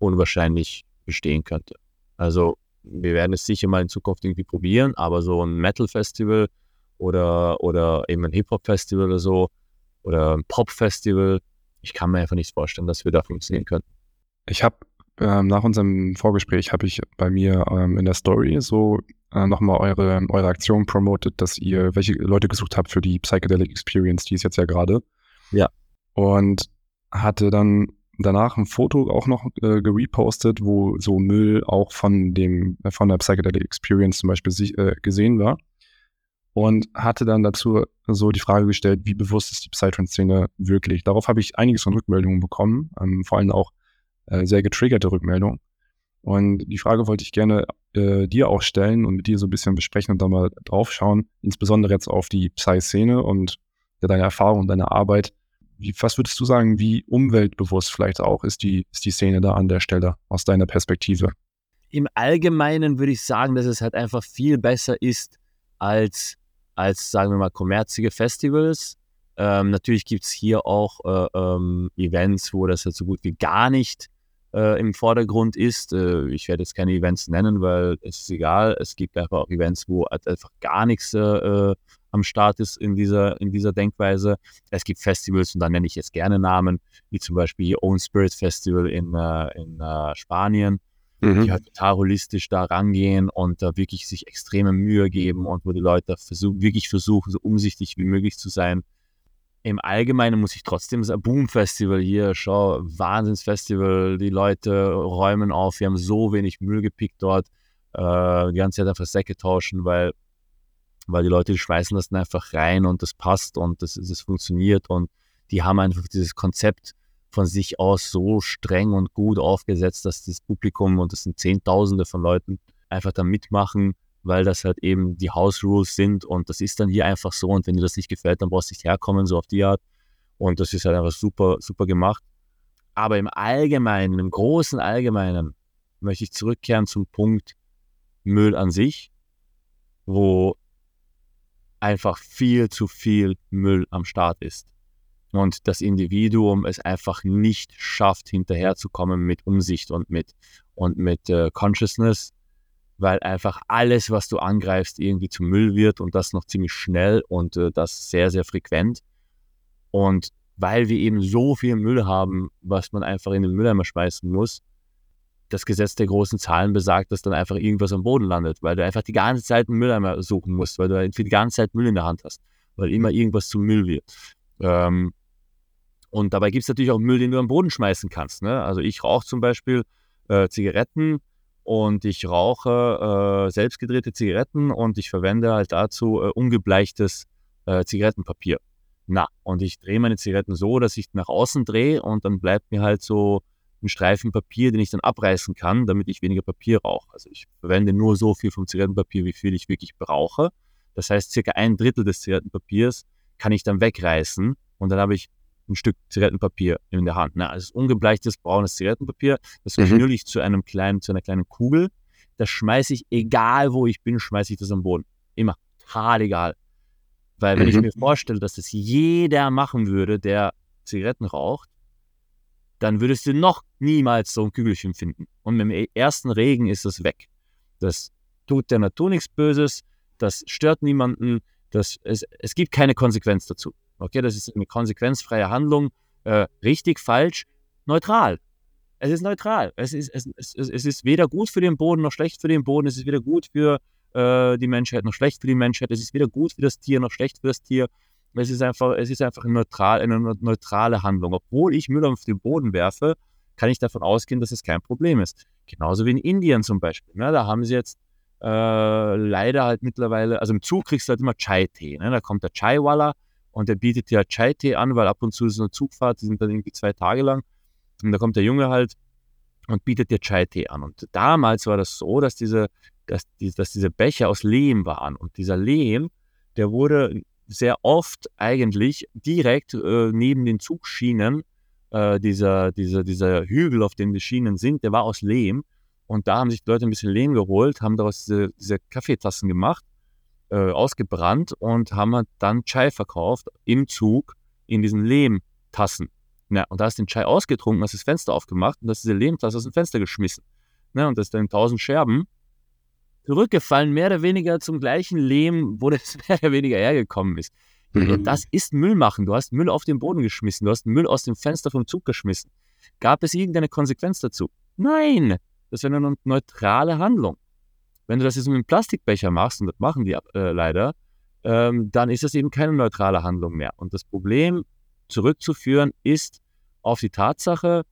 unwahrscheinlich bestehen könnte. Also wir werden es sicher mal in Zukunft irgendwie probieren, aber so ein Metal-Festival oder, oder eben ein Hip-Hop-Festival oder so oder ein Pop-Festival, ich kann mir einfach nicht vorstellen, dass wir da funktionieren können. Ich habe ähm, nach unserem Vorgespräch habe ich bei mir ähm, in der Story so äh, nochmal eure, eure Aktion promotet, dass ihr welche Leute gesucht habt für die Psychedelic Experience, die ist jetzt ja gerade. Ja. Und hatte dann danach ein Foto auch noch äh, gerepostet, wo so Müll auch von dem, äh, von der Psychedelic Experience zum Beispiel sich, äh, gesehen war. Und hatte dann dazu so die Frage gestellt, wie bewusst ist die Psytrance-Szene wirklich? Darauf habe ich einiges von Rückmeldungen bekommen, ähm, vor allem auch äh, sehr getriggerte Rückmeldungen. Und die Frage wollte ich gerne äh, dir auch stellen und mit dir so ein bisschen besprechen und da mal drauf schauen, insbesondere jetzt auf die Psy-Szene und ja, deine Erfahrung und deine Arbeit wie, was würdest du sagen, wie umweltbewusst vielleicht auch ist die, ist die Szene da an der Stelle aus deiner Perspektive? Im Allgemeinen würde ich sagen, dass es halt einfach viel besser ist als, als sagen wir mal, kommerzige Festivals. Ähm, natürlich gibt es hier auch äh, ähm, Events, wo das halt so gut wie gar nicht äh, im Vordergrund ist. Äh, ich werde jetzt keine Events nennen, weil es ist egal. Es gibt einfach auch Events, wo halt einfach gar nichts äh, äh am Start ist in dieser, in dieser Denkweise. Es gibt Festivals, und da nenne ich jetzt gerne Namen, wie zum Beispiel Own Spirit Festival in, äh, in Spanien, mhm. die halt total holistisch da rangehen und da wirklich sich extreme Mühe geben und wo die Leute versuch, wirklich versuchen, so umsichtig wie möglich zu sein. Im Allgemeinen muss ich trotzdem sagen, Boom Festival hier, schau, Wahnsinnsfestival, die Leute räumen auf, wir haben so wenig Müll gepickt dort, äh, die ganze Zeit einfach Säcke tauschen, weil weil die Leute, die schmeißen das dann einfach rein und das passt und das, das funktioniert und die haben einfach dieses Konzept von sich aus so streng und gut aufgesetzt, dass das Publikum, und das sind Zehntausende von Leuten, einfach da mitmachen, weil das halt eben die House Rules sind und das ist dann hier einfach so und wenn dir das nicht gefällt, dann brauchst du nicht herkommen, so auf die Art und das ist halt einfach super, super gemacht. Aber im Allgemeinen, im großen Allgemeinen möchte ich zurückkehren zum Punkt Müll an sich, wo einfach viel zu viel Müll am Start ist. Und das Individuum es einfach nicht schafft, hinterherzukommen mit Umsicht und mit, und mit äh, Consciousness, weil einfach alles, was du angreifst, irgendwie zu Müll wird und das noch ziemlich schnell und äh, das sehr, sehr frequent. Und weil wir eben so viel Müll haben, was man einfach in den Mülleimer schmeißen muss, das Gesetz der großen Zahlen besagt, dass dann einfach irgendwas am Boden landet, weil du einfach die ganze Zeit einen Mülleimer suchen musst, weil du die ganze Zeit Müll in der Hand hast, weil immer irgendwas zum Müll wird. Ähm, und dabei gibt es natürlich auch Müll, den du am Boden schmeißen kannst. Ne? Also ich rauche zum Beispiel äh, Zigaretten und ich rauche äh, selbstgedrehte Zigaretten und ich verwende halt dazu äh, ungebleichtes äh, Zigarettenpapier. Na, und ich drehe meine Zigaretten so, dass ich nach außen drehe und dann bleibt mir halt so einen Streifen Papier, den ich dann abreißen kann, damit ich weniger Papier rauche. Also ich verwende nur so viel vom Zigarettenpapier, wie viel ich wirklich brauche. Das heißt, circa ein Drittel des Zigarettenpapiers kann ich dann wegreißen und dann habe ich ein Stück Zigarettenpapier in der Hand. Ne? Also ungebleichtes braunes Zigarettenpapier, das mhm. knülle ich zu einem kleinen, zu einer kleinen Kugel. Das schmeiße ich, egal wo ich bin, schmeiße ich das am Boden. Immer. Total egal. Weil wenn mhm. ich mir vorstelle, dass das jeder machen würde, der Zigaretten raucht, dann würdest du noch niemals so ein Kügelchen finden. Und mit dem ersten Regen ist es weg. Das tut der Natur nichts Böses, das stört niemanden, das, es, es gibt keine Konsequenz dazu. Okay, das ist eine konsequenzfreie Handlung, äh, richtig, falsch, neutral. Es ist neutral. Es ist, es, es, es ist weder gut für den Boden noch schlecht für den Boden. Es ist weder gut für äh, die Menschheit noch schlecht für die Menschheit. Es ist weder gut für das Tier noch schlecht für das Tier. Es ist einfach, es ist einfach neutral, eine neutrale Handlung. Obwohl ich Müll auf den Boden werfe, kann ich davon ausgehen, dass es kein Problem ist. Genauso wie in Indien zum Beispiel. Ne? Da haben sie jetzt äh, leider halt mittlerweile, also im Zug kriegst du halt immer Chai-Tee. Ne? Da kommt der Chai-Walla und der bietet dir halt Chai-Tee an, weil ab und zu ist eine Zugfahrt, die sind dann irgendwie zwei Tage lang. Und da kommt der Junge halt und bietet dir Chai-Tee an. Und damals war das so, dass diese, dass, die, dass diese Becher aus Lehm waren. Und dieser Lehm, der wurde sehr oft eigentlich direkt äh, neben den Zugschienen, äh, dieser, dieser, dieser Hügel, auf dem die Schienen sind, der war aus Lehm. Und da haben sich die Leute ein bisschen Lehm geholt, haben daraus diese, diese Kaffeetassen gemacht, äh, ausgebrannt und haben dann Chai verkauft im Zug in diesen Lehmtassen. Ja, und da hast du den Chai ausgetrunken, hast das Fenster aufgemacht und hast diese Lehmtasse aus dem Fenster geschmissen. Ja, und das ist dann in tausend Scherben zurückgefallen, mehr oder weniger zum gleichen Lehm, wo das mehr oder weniger hergekommen ist. Mhm. Das ist Müll machen. Du hast Müll auf den Boden geschmissen. Du hast Müll aus dem Fenster vom Zug geschmissen. Gab es irgendeine Konsequenz dazu? Nein. Das wäre eine neutrale Handlung. Wenn du das jetzt mit einem Plastikbecher machst, und das machen die äh, leider, ähm, dann ist das eben keine neutrale Handlung mehr. Und das Problem zurückzuführen ist auf die Tatsache,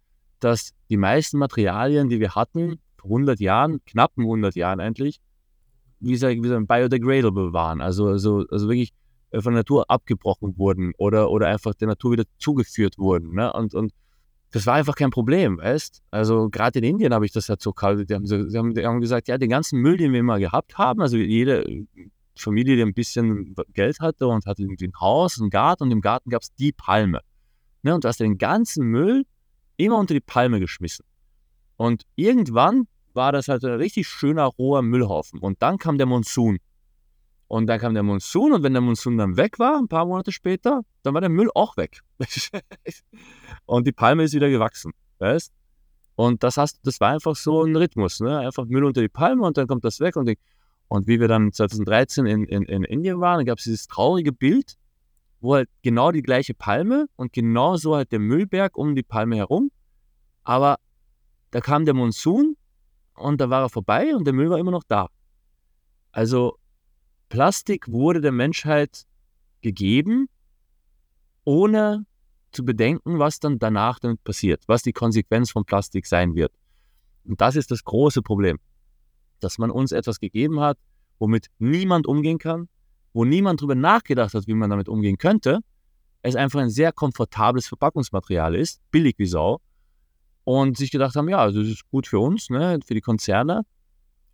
dass die meisten Materialien, die wir hatten, vor 100 Jahren, knappen 100 Jahren eigentlich, wie sagen, wie biodegradable waren. Also, also, also wirklich äh, von der Natur abgebrochen wurden oder, oder einfach der Natur wieder zugeführt wurden. Ne? Und, und das war einfach kein Problem, weißt Also gerade in Indien habe ich das so kalt. Die haben, sie, haben, die haben gesagt, ja, den ganzen Müll, den wir mal gehabt haben, also jede Familie, die ein bisschen Geld hatte und hatte irgendwie ein Haus, einen Garten und im Garten gab es die Palme. Ne? Und du hast den ganzen Müll immer unter die Palme geschmissen. Und irgendwann war das halt ein richtig schöner, roher Müllhaufen. Und dann kam der Monsun. Und dann kam der Monsun und wenn der Monsun dann weg war, ein paar Monate später, dann war der Müll auch weg. und die Palme ist wieder gewachsen, weißt? Und das, hast, das war einfach so ein Rhythmus, ne? Einfach Müll unter die Palme und dann kommt das weg. Und, die, und wie wir dann 2013 in, in, in Indien waren, gab es dieses traurige Bild, wo halt genau die gleiche Palme und genau so halt der Müllberg um die Palme herum. Aber da kam der Monsun und da war er vorbei und der Müll war immer noch da. Also Plastik wurde der Menschheit gegeben, ohne zu bedenken, was dann danach damit passiert, was die Konsequenz von Plastik sein wird. Und das ist das große Problem, dass man uns etwas gegeben hat, womit niemand umgehen kann, wo niemand darüber nachgedacht hat, wie man damit umgehen könnte. Es einfach ein sehr komfortables Verpackungsmaterial ist, billig wie Sau. Und sich gedacht haben, ja, das ist gut für uns, ne, für die Konzerne.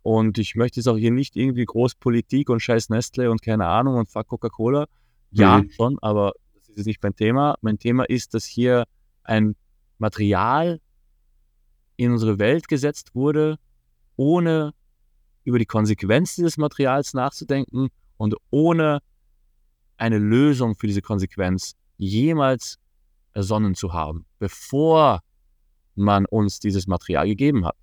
Und ich möchte jetzt auch hier nicht irgendwie groß Politik und scheiß Nestle und keine Ahnung und fuck Coca-Cola. Ja, mhm. schon, aber das ist nicht mein Thema. Mein Thema ist, dass hier ein Material in unsere Welt gesetzt wurde, ohne über die Konsequenz dieses Materials nachzudenken und ohne eine Lösung für diese Konsequenz jemals ersonnen zu haben, bevor man uns dieses Material gegeben hat.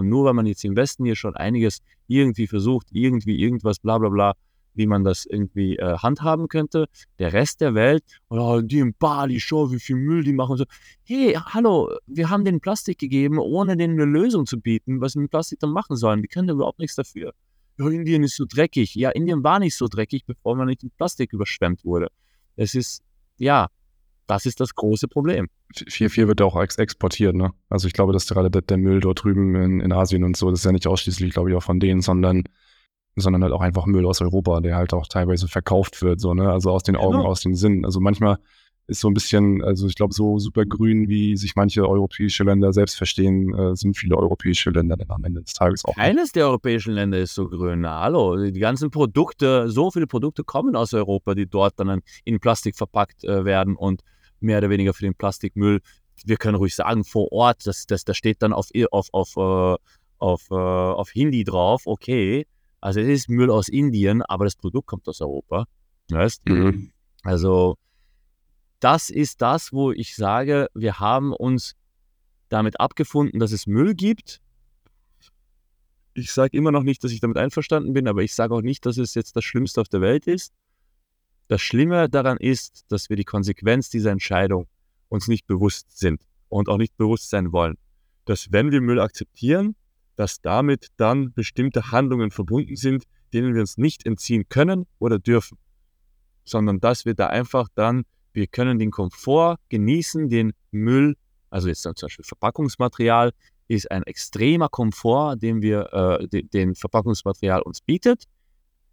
Und nur weil man jetzt im Westen hier schon einiges irgendwie versucht, irgendwie irgendwas, bla bla bla, wie man das irgendwie äh, handhaben könnte, der Rest der Welt, oh, die in Bali, schau, wie viel Müll die machen und so. Hey, hallo, wir haben den Plastik gegeben, ohne denen eine Lösung zu bieten, was sie mit Plastik dann machen sollen. Die können da überhaupt nichts dafür. Ja, Indien ist so dreckig. Ja, Indien war nicht so dreckig, bevor man nicht mit Plastik überschwemmt wurde. Es ist, ja, das ist das große Problem. Viel, viel wird auch ex exportiert, ne? Also ich glaube, dass gerade der, der, Müll dort drüben in, in Asien und so, das ist ja nicht ausschließlich, glaube ich, auch von denen, sondern, sondern halt auch einfach Müll aus Europa, der halt auch teilweise verkauft wird, so, ne? Also aus den Augen, genau. aus den Sinnen. Also manchmal ist so ein bisschen, also ich glaube, so super grün, wie sich manche europäische Länder selbst verstehen, äh, sind viele europäische Länder dann am Ende des Tages auch. Keines nicht. der europäischen Länder ist so grün. Na, hallo, die ganzen Produkte, so viele Produkte kommen aus Europa, die dort dann in Plastik verpackt äh, werden und mehr oder weniger für den Plastikmüll. Wir können ruhig sagen, vor Ort, das, das, das steht dann auf, auf, auf, äh, auf, äh, auf Hindi drauf, okay. Also es ist Müll aus Indien, aber das Produkt kommt aus Europa. Weißt? Mhm. Also das ist das, wo ich sage, wir haben uns damit abgefunden, dass es Müll gibt. Ich sage immer noch nicht, dass ich damit einverstanden bin, aber ich sage auch nicht, dass es jetzt das Schlimmste auf der Welt ist. Das Schlimme daran ist, dass wir die Konsequenz dieser Entscheidung uns nicht bewusst sind und auch nicht bewusst sein wollen. Dass wenn wir Müll akzeptieren, dass damit dann bestimmte Handlungen verbunden sind, denen wir uns nicht entziehen können oder dürfen, sondern dass wir da einfach dann, wir können den Komfort genießen, den Müll, also jetzt zum Beispiel Verpackungsmaterial, ist ein extremer Komfort, den wir, äh, den Verpackungsmaterial uns bietet,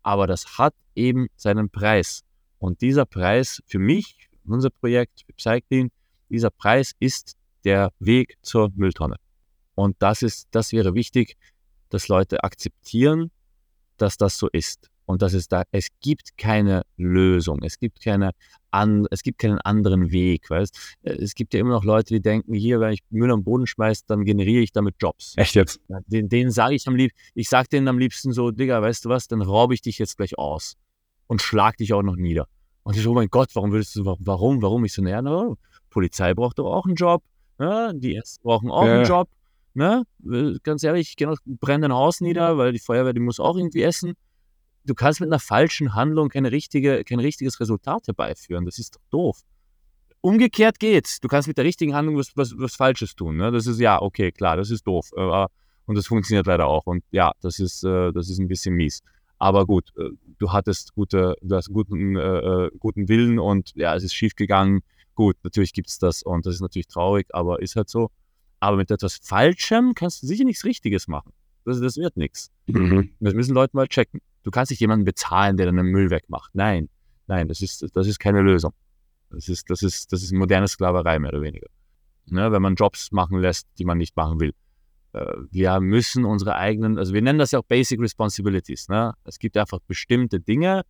aber das hat eben seinen Preis. Und dieser Preis für mich, unser Projekt, für Cycling, dieser Preis ist der Weg zur Mülltonne. Und das ist, das wäre wichtig, dass Leute akzeptieren, dass das so ist. Und dass es da, es gibt keine Lösung, es gibt keine an, es gibt keinen anderen Weg, weißt? Es gibt ja immer noch Leute, die denken, hier, wenn ich Müll am Boden schmeiße, dann generiere ich damit Jobs. Echt jetzt? Den, denen sage ich am liebsten, ich sage denen am liebsten so, Digga, weißt du was, dann raube ich dich jetzt gleich aus und schlag dich auch noch nieder. Und ich so, oh mein Gott, warum würdest du, warum, warum? Ich so, naja, na, Polizei braucht doch auch einen Job, ne? die Ärzte brauchen auch ja. einen Job, ne? Ganz ehrlich, ich gehe noch brennenden Haus nieder, weil die Feuerwehr, die muss auch irgendwie essen. Du kannst mit einer falschen Handlung keine richtige, kein richtiges Resultat herbeiführen. Das ist doch doof. Umgekehrt geht's. Du kannst mit der richtigen Handlung was, was, was Falsches tun. Ne? Das ist ja, okay, klar, das ist doof. und das funktioniert leider auch. Und ja, das ist, äh, das ist ein bisschen mies. Aber gut, äh, du hattest gute, du hast guten, äh, äh, guten Willen und ja, es ist schief gegangen. Gut, natürlich gibt es das und das ist natürlich traurig, aber ist halt so. Aber mit etwas Falschem kannst du sicher nichts Richtiges machen. Das, das wird nichts. Mhm. Das müssen Leute mal checken. Du kannst nicht jemanden bezahlen, der dann den Müll wegmacht. Nein, nein, das ist, das ist keine Lösung. Das ist, das ist, das ist moderne Sklaverei, mehr oder weniger. Ne, wenn man Jobs machen lässt, die man nicht machen will. Äh, wir müssen unsere eigenen, also wir nennen das ja auch Basic Responsibilities. Ne? Es gibt einfach bestimmte Dinge,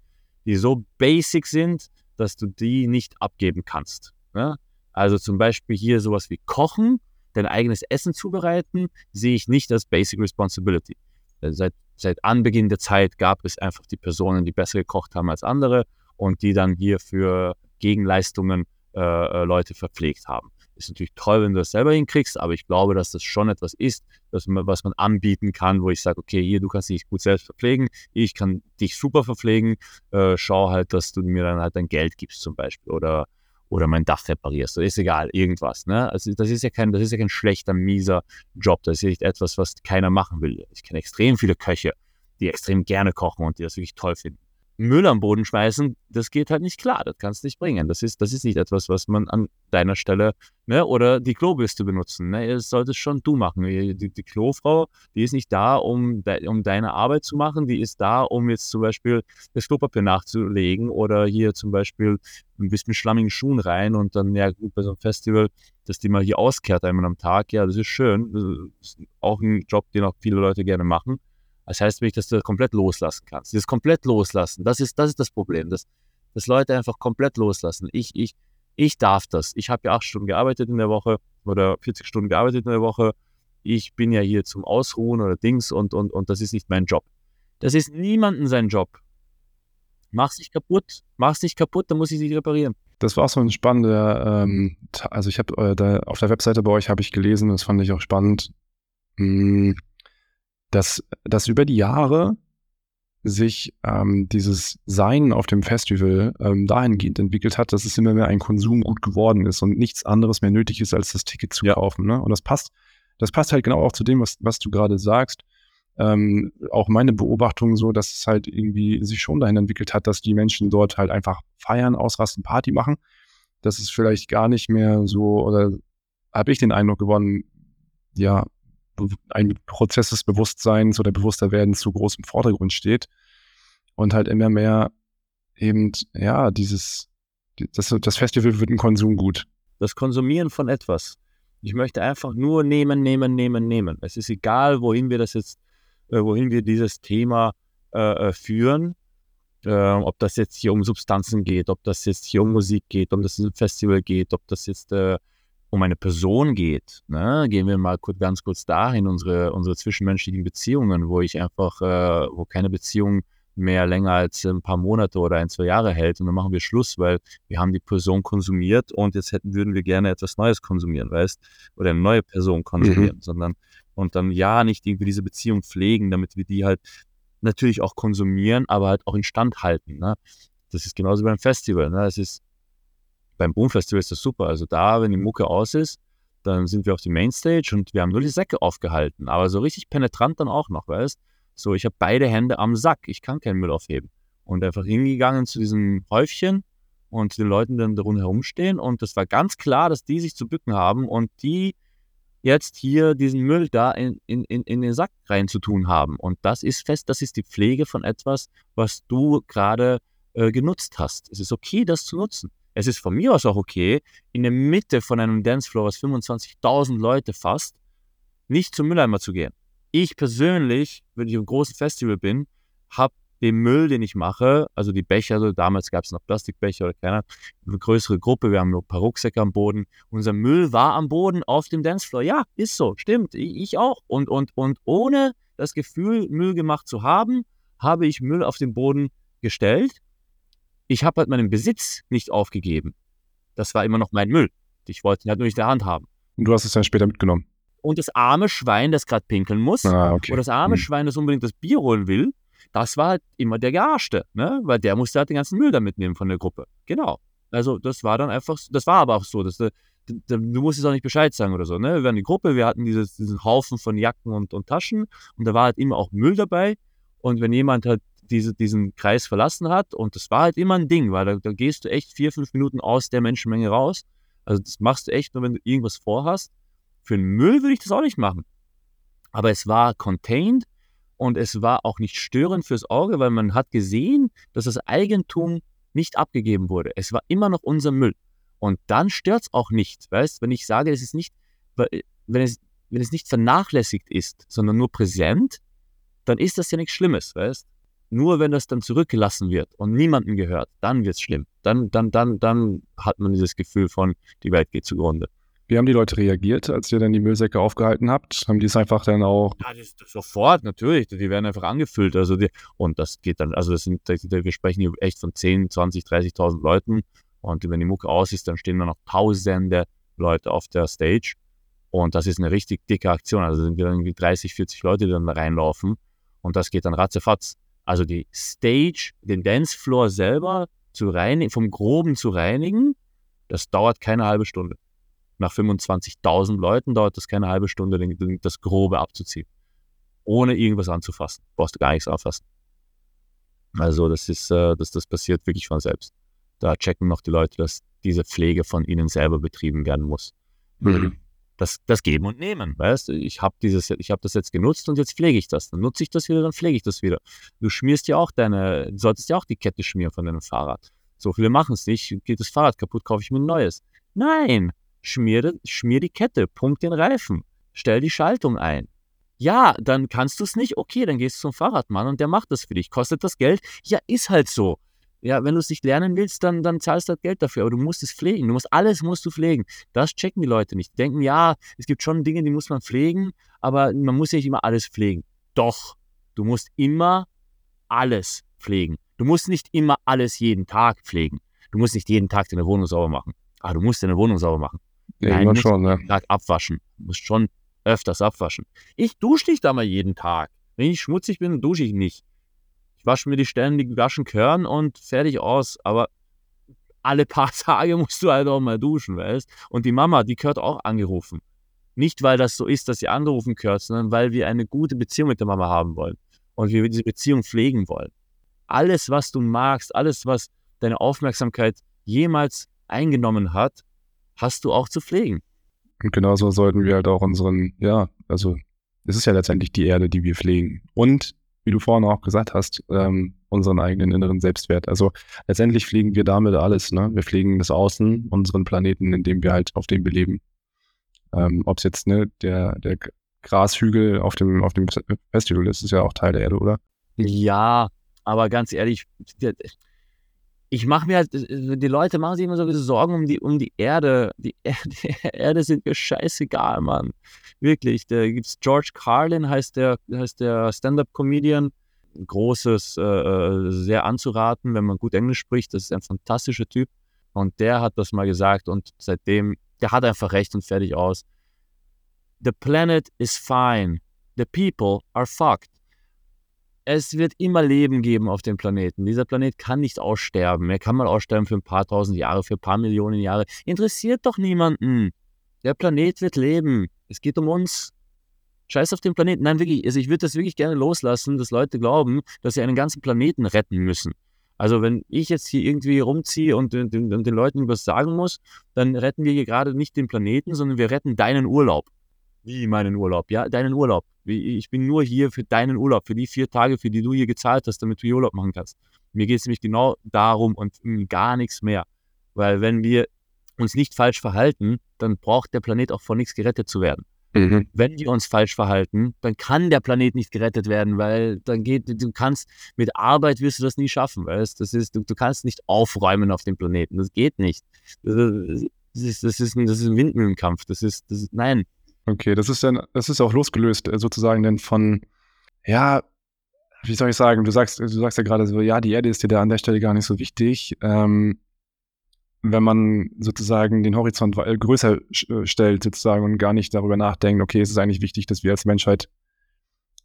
die so basic sind, dass du die nicht abgeben kannst. Ne? Also zum Beispiel hier sowas wie Kochen, dein eigenes Essen zubereiten, sehe ich nicht als Basic Responsibility. Äh, seit, seit Anbeginn der Zeit gab es einfach die Personen, die besser gekocht haben als andere und die dann hier für Gegenleistungen äh, äh Leute verpflegt haben. Ist natürlich toll, wenn du das selber hinkriegst, aber ich glaube, dass das schon etwas ist, man, was man anbieten kann, wo ich sage, okay, hier, du kannst dich gut selbst verpflegen, ich kann dich super verpflegen, äh, schau halt, dass du mir dann halt dein Geld gibst zum Beispiel oder, oder mein Dach reparierst. ist egal, irgendwas. Ne? Also das ist ja kein, das ist ja kein schlechter, mieser Job. Das ist ja nicht etwas, was keiner machen will. Ich kenne extrem viele Köche, die extrem gerne kochen und die das wirklich toll finden. Müll am Boden schmeißen, das geht halt nicht klar, das kannst du nicht bringen. Das ist, das ist nicht etwas, was man an deiner Stelle, ne, oder die Klobürste benutzen. Ne, das solltest schon du machen. Die, die, Klofrau, die ist nicht da, um, de, um deine Arbeit zu machen, die ist da, um jetzt zum Beispiel das Klopapier nachzulegen oder hier zum Beispiel ein bisschen schlammigen Schuhen rein und dann, ja gut, bei so einem Festival, dass die mal hier auskehrt einmal am Tag, ja, das ist schön. Das ist auch ein Job, den auch viele Leute gerne machen. Das heißt wirklich, dass du komplett loslassen kannst. Dieses komplett loslassen, das ist das, ist das Problem, dass, dass Leute einfach komplett loslassen. Ich, ich, ich darf das. Ich habe ja acht Stunden gearbeitet in der Woche oder 40 Stunden gearbeitet in der Woche. Ich bin ja hier zum Ausruhen oder Dings und, und, und das ist nicht mein Job. Das ist niemanden sein Job. Mach's nicht kaputt, mach's nicht kaputt, dann muss ich sie reparieren. Das war auch so ein spannender, ähm, also ich habe äh, auf der Webseite bei euch habe ich gelesen, das fand ich auch spannend. Hm, dass, dass über die Jahre sich ähm, dieses Sein auf dem Festival ähm, dahingehend entwickelt hat, dass es immer mehr ein Konsumgut geworden ist und nichts anderes mehr nötig ist, als das Ticket zu ja. kaufen. Ne? Und das passt, das passt halt genau auch zu dem, was, was du gerade sagst. Ähm, auch meine Beobachtung so, dass es halt irgendwie sich schon dahin entwickelt hat, dass die Menschen dort halt einfach feiern, ausrasten, Party machen. Das ist vielleicht gar nicht mehr so, oder habe ich den Eindruck gewonnen, ja, ein Prozess des Bewusstseins oder Bewussterwerdens zu groß im Vordergrund steht und halt immer mehr eben, ja, dieses, das, das Festival wird ein Konsumgut. Das Konsumieren von etwas. Ich möchte einfach nur nehmen, nehmen, nehmen, nehmen. Es ist egal, wohin wir das jetzt, äh, wohin wir dieses Thema äh, äh führen. Äh, ob das jetzt hier um Substanzen geht, ob das jetzt hier um Musik geht, ob das um Festival geht, ob das jetzt äh, um eine Person geht, ne, gehen wir mal kurz, ganz kurz dahin, unsere, unsere zwischenmenschlichen Beziehungen, wo ich einfach, äh, wo keine Beziehung mehr länger als ein paar Monate oder ein, zwei Jahre hält und dann machen wir Schluss, weil wir haben die Person konsumiert und jetzt hätten, würden wir gerne etwas Neues konsumieren, weißt, oder eine neue Person konsumieren, mhm. sondern und dann ja nicht irgendwie diese Beziehung pflegen, damit wir die halt natürlich auch konsumieren, aber halt auch instand halten. Ne? Das ist genauso beim Festival. Ne? Es ist beim Boom Festival ist das super. Also da, wenn die Mucke aus ist, dann sind wir auf die Mainstage und wir haben nur die Säcke aufgehalten, aber so richtig penetrant dann auch noch, weißt? So, ich habe beide Hände am Sack, ich kann keinen Müll aufheben und einfach hingegangen zu diesem Häufchen und den Leuten dann darum herumstehen und das war ganz klar, dass die sich zu bücken haben und die jetzt hier diesen Müll da in, in, in, den Sack rein zu tun haben. Und das ist fest, das ist die Pflege von etwas, was du gerade äh, genutzt hast. Es ist okay, das zu nutzen. Es ist von mir aus auch okay, in der Mitte von einem Dancefloor, was 25.000 Leute fasst, nicht zum Mülleimer zu gehen. Ich persönlich, wenn ich im großen Festival bin, habe den Müll, den ich mache, also die Becher, also damals gab es noch Plastikbecher oder keiner, eine größere Gruppe, wir haben nur ein paar Rucksäcke am Boden. Unser Müll war am Boden auf dem Dancefloor. Ja, ist so, stimmt, ich auch. Und, und, und ohne das Gefühl, Müll gemacht zu haben, habe ich Müll auf den Boden gestellt ich habe halt meinen Besitz nicht aufgegeben. Das war immer noch mein Müll. Ich wollte ihn halt nur nicht in der Hand haben. Und du hast es dann später mitgenommen. Und das arme Schwein, das gerade pinkeln muss, ah, okay. oder das arme hm. Schwein, das unbedingt das Bier holen will, das war halt immer der Gearschte, ne? weil der musste halt den ganzen Müll da mitnehmen von der Gruppe. Genau. Also das war dann einfach, das war aber auch so, dass du, du musst es auch nicht Bescheid sagen oder so. Ne? Wir waren die Gruppe, wir hatten dieses, diesen Haufen von Jacken und, und Taschen und da war halt immer auch Müll dabei. Und wenn jemand halt diese, diesen Kreis verlassen hat. Und das war halt immer ein Ding, weil da, da gehst du echt vier, fünf Minuten aus der Menschenmenge raus. Also das machst du echt nur, wenn du irgendwas vorhast. Für den Müll würde ich das auch nicht machen. Aber es war contained und es war auch nicht störend fürs Auge, weil man hat gesehen, dass das Eigentum nicht abgegeben wurde. Es war immer noch unser Müll. Und dann stört es auch nicht, weißt, wenn ich sage, es ist nicht, wenn es, wenn es nicht vernachlässigt ist, sondern nur präsent, dann ist das ja nichts Schlimmes, weißt. Nur wenn das dann zurückgelassen wird und niemandem gehört, dann wird es schlimm. Dann, dann, dann, dann hat man dieses Gefühl von, die Welt geht zugrunde. Wie haben die Leute reagiert, als ihr dann die Müllsäcke aufgehalten habt? Haben die es einfach dann auch. Ja, das, das sofort, natürlich. Die werden einfach angefüllt. Also die, und das geht dann, also das sind, wir sprechen hier echt von 10, 20, 30.000 Leuten. Und wenn die Mucke aus ist, dann stehen da noch tausende Leute auf der Stage. Und das ist eine richtig dicke Aktion. Also sind wir dann irgendwie 30, 40 Leute, die dann da reinlaufen. Und das geht dann ratzefatz. Also die Stage, den Dancefloor selber zu reinigen, vom Groben zu reinigen, das dauert keine halbe Stunde. Nach 25.000 Leuten dauert das keine halbe Stunde, das Grobe abzuziehen. Ohne irgendwas anzufassen. Brauchst du gar nichts anfassen. Also das ist, äh, das, das passiert wirklich von selbst. Da checken noch die Leute, dass diese Pflege von ihnen selber betrieben werden muss. Mhm das, das Geben und Nehmen. Weißt du, ich habe habe das jetzt genutzt und jetzt pflege ich das. Dann nutze ich das wieder, dann pflege ich das wieder. Du schmierst ja auch deine, du solltest ja auch die Kette schmieren von deinem Fahrrad. So viele machen es nicht. Geht das Fahrrad kaputt, kaufe ich mir ein neues. Nein, schmier, schmier die Kette, punkt den Reifen, stell die Schaltung ein. Ja, dann kannst du es nicht. Okay, dann gehst du zum Fahrradmann und der macht das für dich. Kostet das Geld? Ja, ist halt so. Ja, wenn du es nicht lernen willst, dann, dann zahlst du halt Geld dafür. Aber du musst es pflegen. Du musst alles musst du pflegen. Das checken die Leute nicht. Die denken, ja, es gibt schon Dinge, die muss man pflegen, aber man muss ja nicht immer alles pflegen. Doch, du musst immer alles pflegen. Du musst nicht immer alles jeden Tag pflegen. Du musst nicht jeden Tag deine Wohnung sauber machen. Aber du musst deine Wohnung sauber machen. Ja, Nein, du musst schon, jeden Tag abwaschen. Du musst schon öfters abwaschen. Ich dusche nicht einmal jeden Tag. Wenn ich schmutzig bin, dusche ich nicht wasche mir die Stellen, die gewaschen gehören und fertig aus. Aber alle paar Tage musst du halt auch mal duschen, weißt Und die Mama, die gehört auch angerufen. Nicht, weil das so ist, dass sie angerufen gehört, sondern weil wir eine gute Beziehung mit der Mama haben wollen. Und wir diese Beziehung pflegen wollen. Alles, was du magst, alles, was deine Aufmerksamkeit jemals eingenommen hat, hast du auch zu pflegen. Und genauso sollten wir halt auch unseren, ja, also es ist ja letztendlich die Erde, die wir pflegen. Und wie du vorhin auch gesagt hast, ähm, unseren eigenen inneren Selbstwert. Also letztendlich fliegen wir damit alles. Ne? Wir fliegen das Außen, unseren Planeten, in dem wir halt auf dem wir leben. Ähm, Ob es jetzt ne, der, der Grashügel auf dem, auf dem Festival ist, ist ja auch Teil der Erde, oder? Ja, aber ganz ehrlich, ich mache mir halt, die Leute machen sich immer so Sorgen um die, um die Erde. Die, die Erde sind mir scheißegal, Mann. Wirklich. Da gibt es George Carlin, heißt der, heißt der Stand-Up-Comedian. Großes, äh, äh, sehr anzuraten, wenn man gut Englisch spricht. Das ist ein fantastischer Typ. Und der hat das mal gesagt und seitdem, der hat einfach recht und fertig aus. The planet is fine. The people are fucked. Es wird immer Leben geben auf dem Planeten. Dieser Planet kann nicht aussterben. Er kann mal aussterben für ein paar tausend Jahre, für ein paar Millionen Jahre. Interessiert doch niemanden. Der Planet wird leben. Es geht um uns. Scheiß auf den Planeten. Nein, wirklich. Also ich würde das wirklich gerne loslassen, dass Leute glauben, dass sie einen ganzen Planeten retten müssen. Also wenn ich jetzt hier irgendwie rumziehe und den, den, den Leuten was sagen muss, dann retten wir hier gerade nicht den Planeten, sondern wir retten deinen Urlaub. Wie meinen Urlaub? Ja, deinen Urlaub. Ich bin nur hier für deinen Urlaub, für die vier Tage, für die du hier gezahlt hast, damit du hier Urlaub machen kannst. Mir geht es nämlich genau darum und gar nichts mehr. Weil wenn wir uns nicht falsch verhalten, dann braucht der Planet auch vor nichts gerettet zu werden. Mhm. Wenn wir uns falsch verhalten, dann kann der Planet nicht gerettet werden, weil dann geht, du kannst, mit Arbeit wirst du das nie schaffen, weißt das ist, du, du kannst nicht aufräumen auf dem Planeten, das geht nicht. Das ist, das ist, ein, das ist ein Windmühlenkampf, das ist, das ist, nein. Okay, das ist dann, das ist auch losgelöst äh, sozusagen denn von, ja, wie soll ich sagen, du sagst, du sagst ja gerade so, ja, die Erde ist dir da an der Stelle gar nicht so wichtig. Ähm, wenn man sozusagen den Horizont größer äh, stellt sozusagen und gar nicht darüber nachdenkt, okay, es ist eigentlich wichtig, dass wir als Menschheit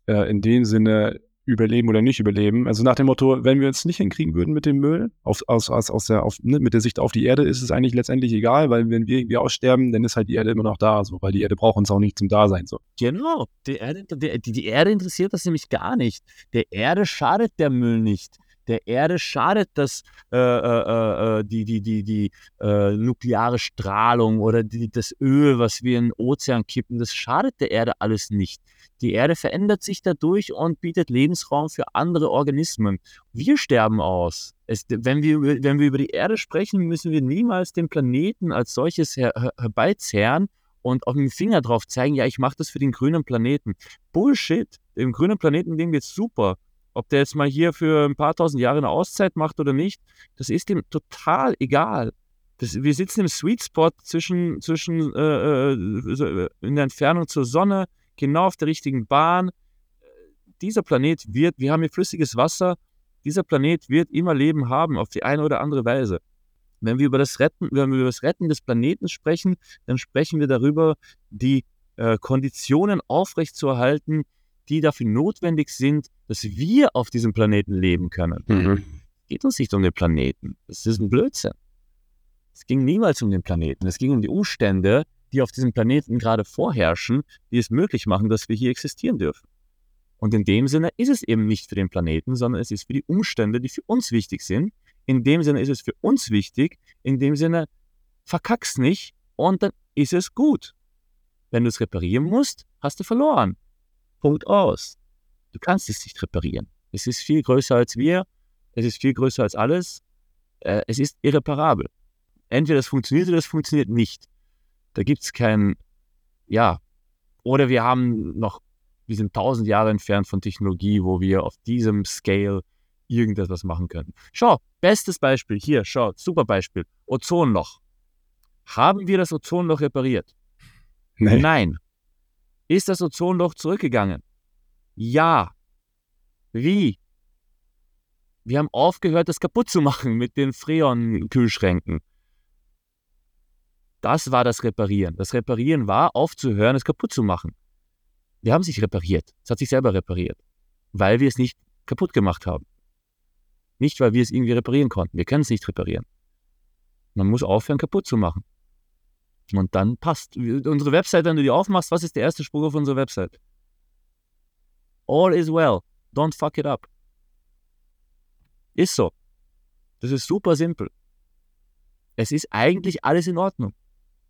äh, in dem Sinne überleben oder nicht überleben. Also nach dem Motto, wenn wir es nicht hinkriegen würden mit dem Müll, auf, aus, aus, aus der, auf, ne, mit der Sicht auf die Erde, ist es eigentlich letztendlich egal, weil wenn wir irgendwie aussterben, dann ist halt die Erde immer noch da, so, weil die Erde braucht uns auch nicht zum Dasein. So. Genau, die Erde, die, die Erde interessiert das nämlich gar nicht. Der Erde schadet der Müll nicht der Erde schadet das, äh, äh, äh, die, die, die, die äh, nukleare Strahlung oder die, das Öl, was wir in den Ozean kippen, das schadet der Erde alles nicht. Die Erde verändert sich dadurch und bietet Lebensraum für andere Organismen. Wir sterben aus. Es, wenn, wir, wenn wir über die Erde sprechen, müssen wir niemals den Planeten als solches her, her, herbeizerren und auf den Finger drauf zeigen, ja, ich mache das für den grünen Planeten. Bullshit. Dem grünen Planeten dem geht's super. Ob der jetzt mal hier für ein paar tausend Jahre eine Auszeit macht oder nicht, das ist ihm total egal. Das, wir sitzen im Sweet Spot zwischen, zwischen äh, äh, in der Entfernung zur Sonne, genau auf der richtigen Bahn. Dieser Planet wird, wir haben hier flüssiges Wasser, dieser Planet wird immer Leben haben auf die eine oder andere Weise. Wenn wir über das Retten, wenn wir über das Retten des Planeten sprechen, dann sprechen wir darüber, die äh, Konditionen aufrechtzuerhalten, die dafür notwendig sind, dass wir auf diesem Planeten leben können. Mhm. Es geht uns nicht um den Planeten. Das ist ein Blödsinn. Es ging niemals um den Planeten. Es ging um die Umstände, die auf diesem Planeten gerade vorherrschen, die es möglich machen, dass wir hier existieren dürfen. Und in dem Sinne ist es eben nicht für den Planeten, sondern es ist für die Umstände, die für uns wichtig sind. In dem Sinne ist es für uns wichtig. In dem Sinne verkack's nicht und dann ist es gut. Wenn du es reparieren musst, hast du verloren. Punkt aus. Du kannst es nicht reparieren. Es ist viel größer als wir. Es ist viel größer als alles. Äh, es ist irreparabel. Entweder das funktioniert oder das funktioniert nicht. Da gibt es kein, ja, oder wir haben noch, wir sind tausend Jahre entfernt von Technologie, wo wir auf diesem Scale irgendetwas machen können. Schau, bestes Beispiel hier, schau, super Beispiel. Ozonloch. Haben wir das Ozonloch repariert? Nee. Nein. Ist das Ozonloch zurückgegangen? Ja. Wie? Wir haben aufgehört, das kaputt zu machen mit den Freon-Kühlschränken. Das war das Reparieren. Das Reparieren war, aufzuhören, es kaputt zu machen. Wir haben es nicht repariert. Es hat sich selber repariert. Weil wir es nicht kaputt gemacht haben. Nicht, weil wir es irgendwie reparieren konnten. Wir können es nicht reparieren. Man muss aufhören, kaputt zu machen. Und dann passt. Unsere Website, wenn du die aufmachst, was ist der erste Spruch auf unserer Website? All is well. Don't fuck it up. Ist so. Das ist super simpel. Es ist eigentlich alles in Ordnung.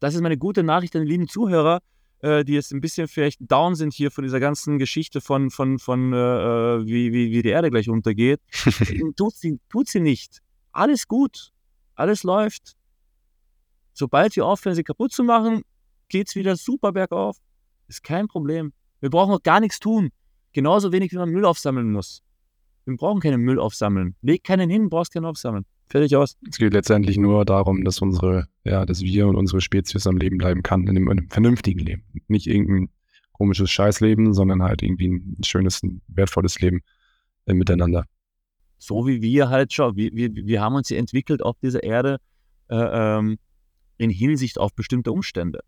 Das ist meine gute Nachricht an die lieben Zuhörer, äh, die jetzt ein bisschen vielleicht down sind hier von dieser ganzen Geschichte von, von, von äh, äh wie, wie, wie die Erde gleich untergeht. tut, sie, tut sie nicht. Alles gut. Alles läuft. Sobald wir aufhören, sie kaputt zu machen, geht es wieder super bergauf. Ist kein Problem. Wir brauchen auch gar nichts tun. Genauso wenig, wie man Müll aufsammeln muss. Wir brauchen keinen Müll aufsammeln. Leg keinen hin, brauchst keinen aufsammeln. Fertig aus. Es geht letztendlich nur darum, dass unsere, ja, dass wir und unsere Spezies am Leben bleiben kann, in einem, in einem vernünftigen Leben. Nicht irgendein komisches Scheißleben, sondern halt irgendwie ein schönes, ein wertvolles Leben, äh, miteinander. So wie wir halt schon, wir, wir, wir haben uns ja entwickelt auf dieser Erde äh, ähm, in Hinsicht auf bestimmte Umstände.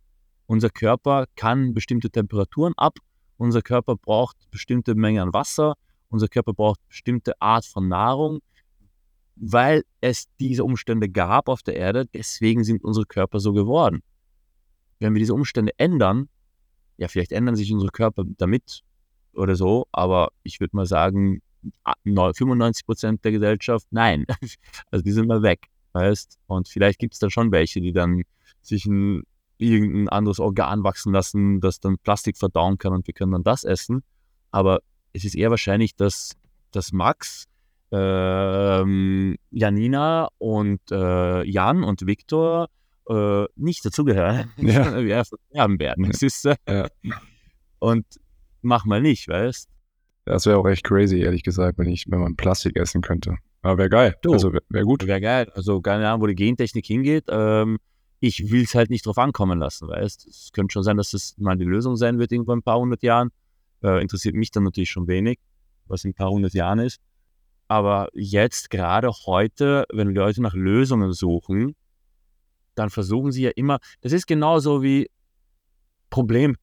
Unser Körper kann bestimmte Temperaturen ab, unser Körper braucht bestimmte Mengen an Wasser, unser Körper braucht bestimmte Art von Nahrung, weil es diese Umstände gab auf der Erde, deswegen sind unsere Körper so geworden. Wenn wir diese Umstände ändern, ja, vielleicht ändern sich unsere Körper damit oder so, aber ich würde mal sagen, 95 Prozent der Gesellschaft, nein. Also die sind mal weg, weißt Und vielleicht gibt es dann schon welche, die dann sich ein irgendein anderes Organ wachsen lassen, das dann Plastik verdauen kann und wir können dann das essen. Aber es ist eher wahrscheinlich, dass, dass Max, ähm, Janina und äh, Jan und Viktor äh, nicht dazugehören. Ja. wir versterben werden. Das ist, äh, Ja. Und mach mal nicht, weißt Das wäre auch echt crazy, ehrlich gesagt, wenn ich, wenn man Plastik essen könnte. Aber wäre geil. Du. Also wäre wär gut. Wäre geil. Also keine Ahnung, wo die Gentechnik hingeht. Ähm, ich will es halt nicht drauf ankommen lassen, weißt Es könnte schon sein, dass das mal die Lösung sein wird, irgendwann in ein paar hundert Jahren. Äh, interessiert mich dann natürlich schon wenig, was in ein paar hundert Jahren ist. Aber jetzt, gerade heute, wenn Leute nach Lösungen suchen, dann versuchen sie ja immer, das ist genauso wie Problem.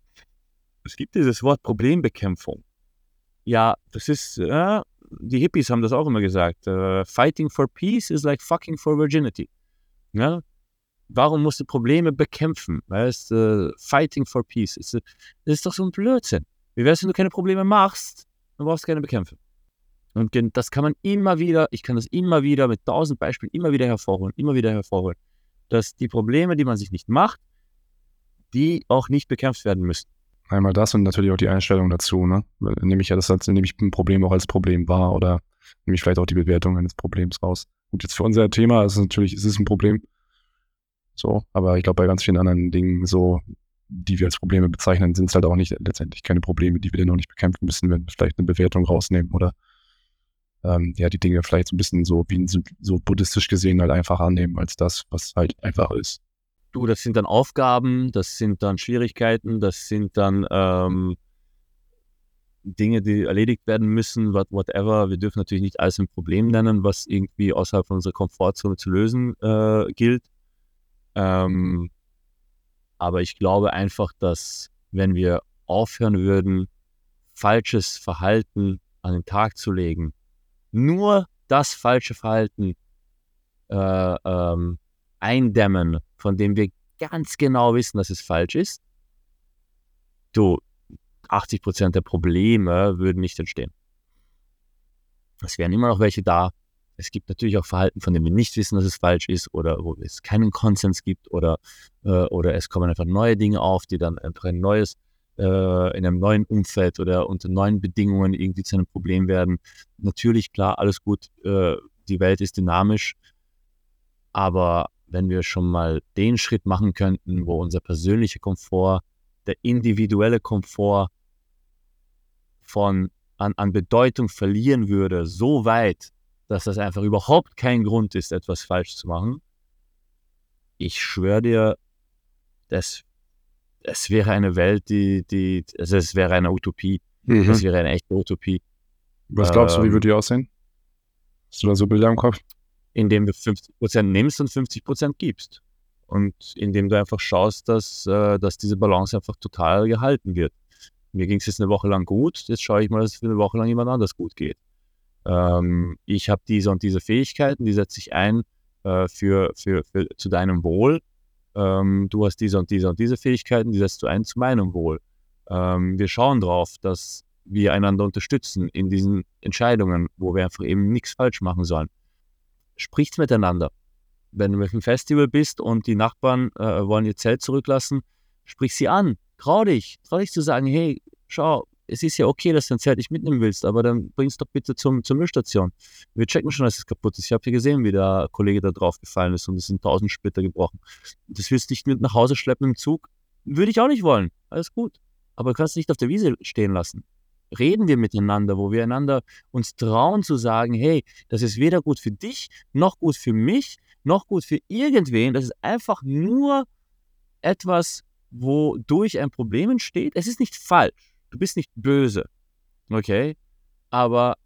Es gibt dieses Wort Problembekämpfung. Ja, das ist, äh, die Hippies haben das auch immer gesagt. Äh, fighting for peace is like fucking for virginity. Ja? Warum musst du Probleme bekämpfen? Weißt, äh, fighting for peace. Ist, das ist doch so ein Blödsinn. Wie wär's, wenn du keine Probleme machst, dann brauchst du keine bekämpfen. Und das kann man immer wieder, ich kann das immer wieder mit tausend Beispielen immer wieder hervorholen, immer wieder hervorholen, dass die Probleme, die man sich nicht macht, die auch nicht bekämpft werden müssen. Einmal das und natürlich auch die Einstellung dazu, ne? Nehme ich ja das als, nehme ich ein Problem auch als Problem wahr oder nehme ich vielleicht auch die Bewertung eines Problems raus. Und jetzt für unser Thema ist es natürlich, es ist ein Problem. So, aber ich glaube, bei ganz vielen anderen Dingen, so, die wir als Probleme bezeichnen, sind es halt auch nicht letztendlich keine Probleme, die wir dann auch nicht bekämpfen müssen, wenn wir vielleicht eine Bewertung rausnehmen oder ähm, ja, die Dinge vielleicht so ein bisschen so wie so, buddhistisch gesehen halt einfach annehmen, als das, was halt einfach ist. Du, das sind dann Aufgaben, das sind dann Schwierigkeiten, das sind dann ähm, Dinge, die erledigt werden müssen, what, whatever. Wir dürfen natürlich nicht alles ein Problem nennen, was irgendwie außerhalb von unserer Komfortzone zu lösen äh, gilt. Ähm, aber ich glaube einfach, dass wenn wir aufhören würden, falsches Verhalten an den Tag zu legen, nur das falsche Verhalten äh, ähm, eindämmen, von dem wir ganz genau wissen, dass es falsch ist, du, 80 Prozent der Probleme würden nicht entstehen. Es wären immer noch welche da. Es gibt natürlich auch Verhalten, von denen wir nicht wissen, dass es falsch ist oder wo es keinen Konsens gibt oder, äh, oder es kommen einfach neue Dinge auf, die dann einfach ein neues, äh, in einem neuen Umfeld oder unter neuen Bedingungen irgendwie zu einem Problem werden. Natürlich, klar, alles gut, äh, die Welt ist dynamisch, aber wenn wir schon mal den Schritt machen könnten, wo unser persönlicher Komfort, der individuelle Komfort von, an, an Bedeutung verlieren würde, so weit, dass das einfach überhaupt kein Grund ist, etwas falsch zu machen, ich schwöre dir, das, es wäre eine Welt, die, die, also es wäre eine Utopie. Das wäre eine echte Utopie, Was glaubst du, wie Ähm, würde die aussehen? Hast du da so Bilder im Kopf? indem du 50% nimmst und 50% gibst. Und indem du einfach schaust, dass, äh, dass diese Balance einfach total gehalten wird. Mir ging es jetzt eine Woche lang gut, jetzt schaue ich mal, dass es für eine Woche lang jemand anders gut geht. Ähm, ich habe diese und diese Fähigkeiten, die setze ich ein äh, für, für, für, zu deinem Wohl. Ähm, du hast diese und diese und diese Fähigkeiten, die setzt du ein zu meinem Wohl. Ähm, wir schauen drauf, dass wir einander unterstützen in diesen Entscheidungen, wo wir einfach eben nichts falsch machen sollen. Spricht miteinander. Wenn du auf einem Festival bist und die Nachbarn äh, wollen ihr Zelt zurücklassen, sprich sie an. Trau dich. Trau dich zu sagen, hey, schau, es ist ja okay, dass du dein Zelt nicht mitnehmen willst, aber dann bring es doch bitte zum, zur Müllstation. Wir checken schon, dass es kaputt ist. Ich habe hier gesehen, wie der Kollege da drauf gefallen ist und es sind tausend Splitter gebrochen. Das willst du nicht mit nach Hause schleppen im Zug? Würde ich auch nicht wollen. Alles gut. Aber du kannst es nicht auf der Wiese stehen lassen. Reden wir miteinander, wo wir einander uns trauen zu sagen, hey, das ist weder gut für dich, noch gut für mich, noch gut für irgendwen. Das ist einfach nur etwas, wodurch ein Problem entsteht. Es ist nicht falsch. Du bist nicht böse. Okay? Aber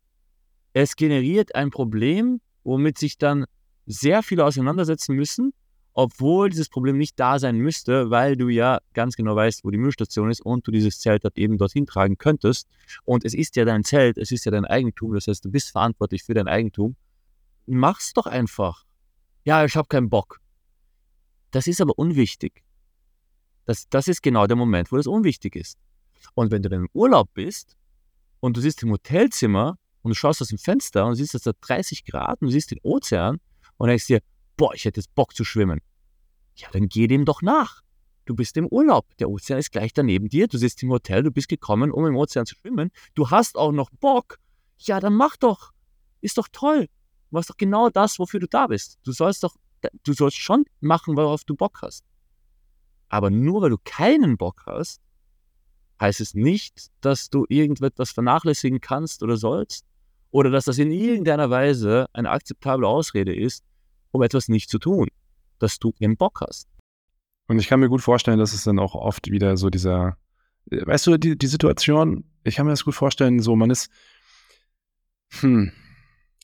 es generiert ein Problem, womit sich dann sehr viele auseinandersetzen müssen, obwohl dieses Problem nicht da sein müsste, weil du ja ganz genau weißt, wo die Müllstation ist und du dieses Zelt halt eben dorthin tragen könntest. Und es ist ja dein Zelt, es ist ja dein Eigentum, das heißt, du bist verantwortlich für dein Eigentum. Mach's doch einfach. Ja, ich habe keinen Bock. Das ist aber unwichtig. Das, das ist genau der Moment, wo das unwichtig ist. Und wenn du dann im Urlaub bist und du siehst im Hotelzimmer und du schaust aus dem Fenster und siehst, dass da 30 Grad und du siehst den Ozean und denkst dir, boah, ich hätte jetzt Bock zu schwimmen. Ja, dann geh dem doch nach. Du bist im Urlaub. Der Ozean ist gleich daneben dir. Du sitzt im Hotel, du bist gekommen, um im Ozean zu schwimmen. Du hast auch noch Bock. Ja, dann mach doch. Ist doch toll. Du machst doch genau das, wofür du da bist. Du sollst doch, du sollst schon machen, worauf du Bock hast. Aber nur weil du keinen Bock hast, heißt es nicht, dass du irgendetwas vernachlässigen kannst oder sollst oder dass das in irgendeiner Weise eine akzeptable Ausrede ist, um etwas nicht zu tun, dass du keinen Bock hast. Und ich kann mir gut vorstellen, dass es dann auch oft wieder so dieser, weißt du, die, die Situation, ich kann mir das gut vorstellen, so man ist, hm,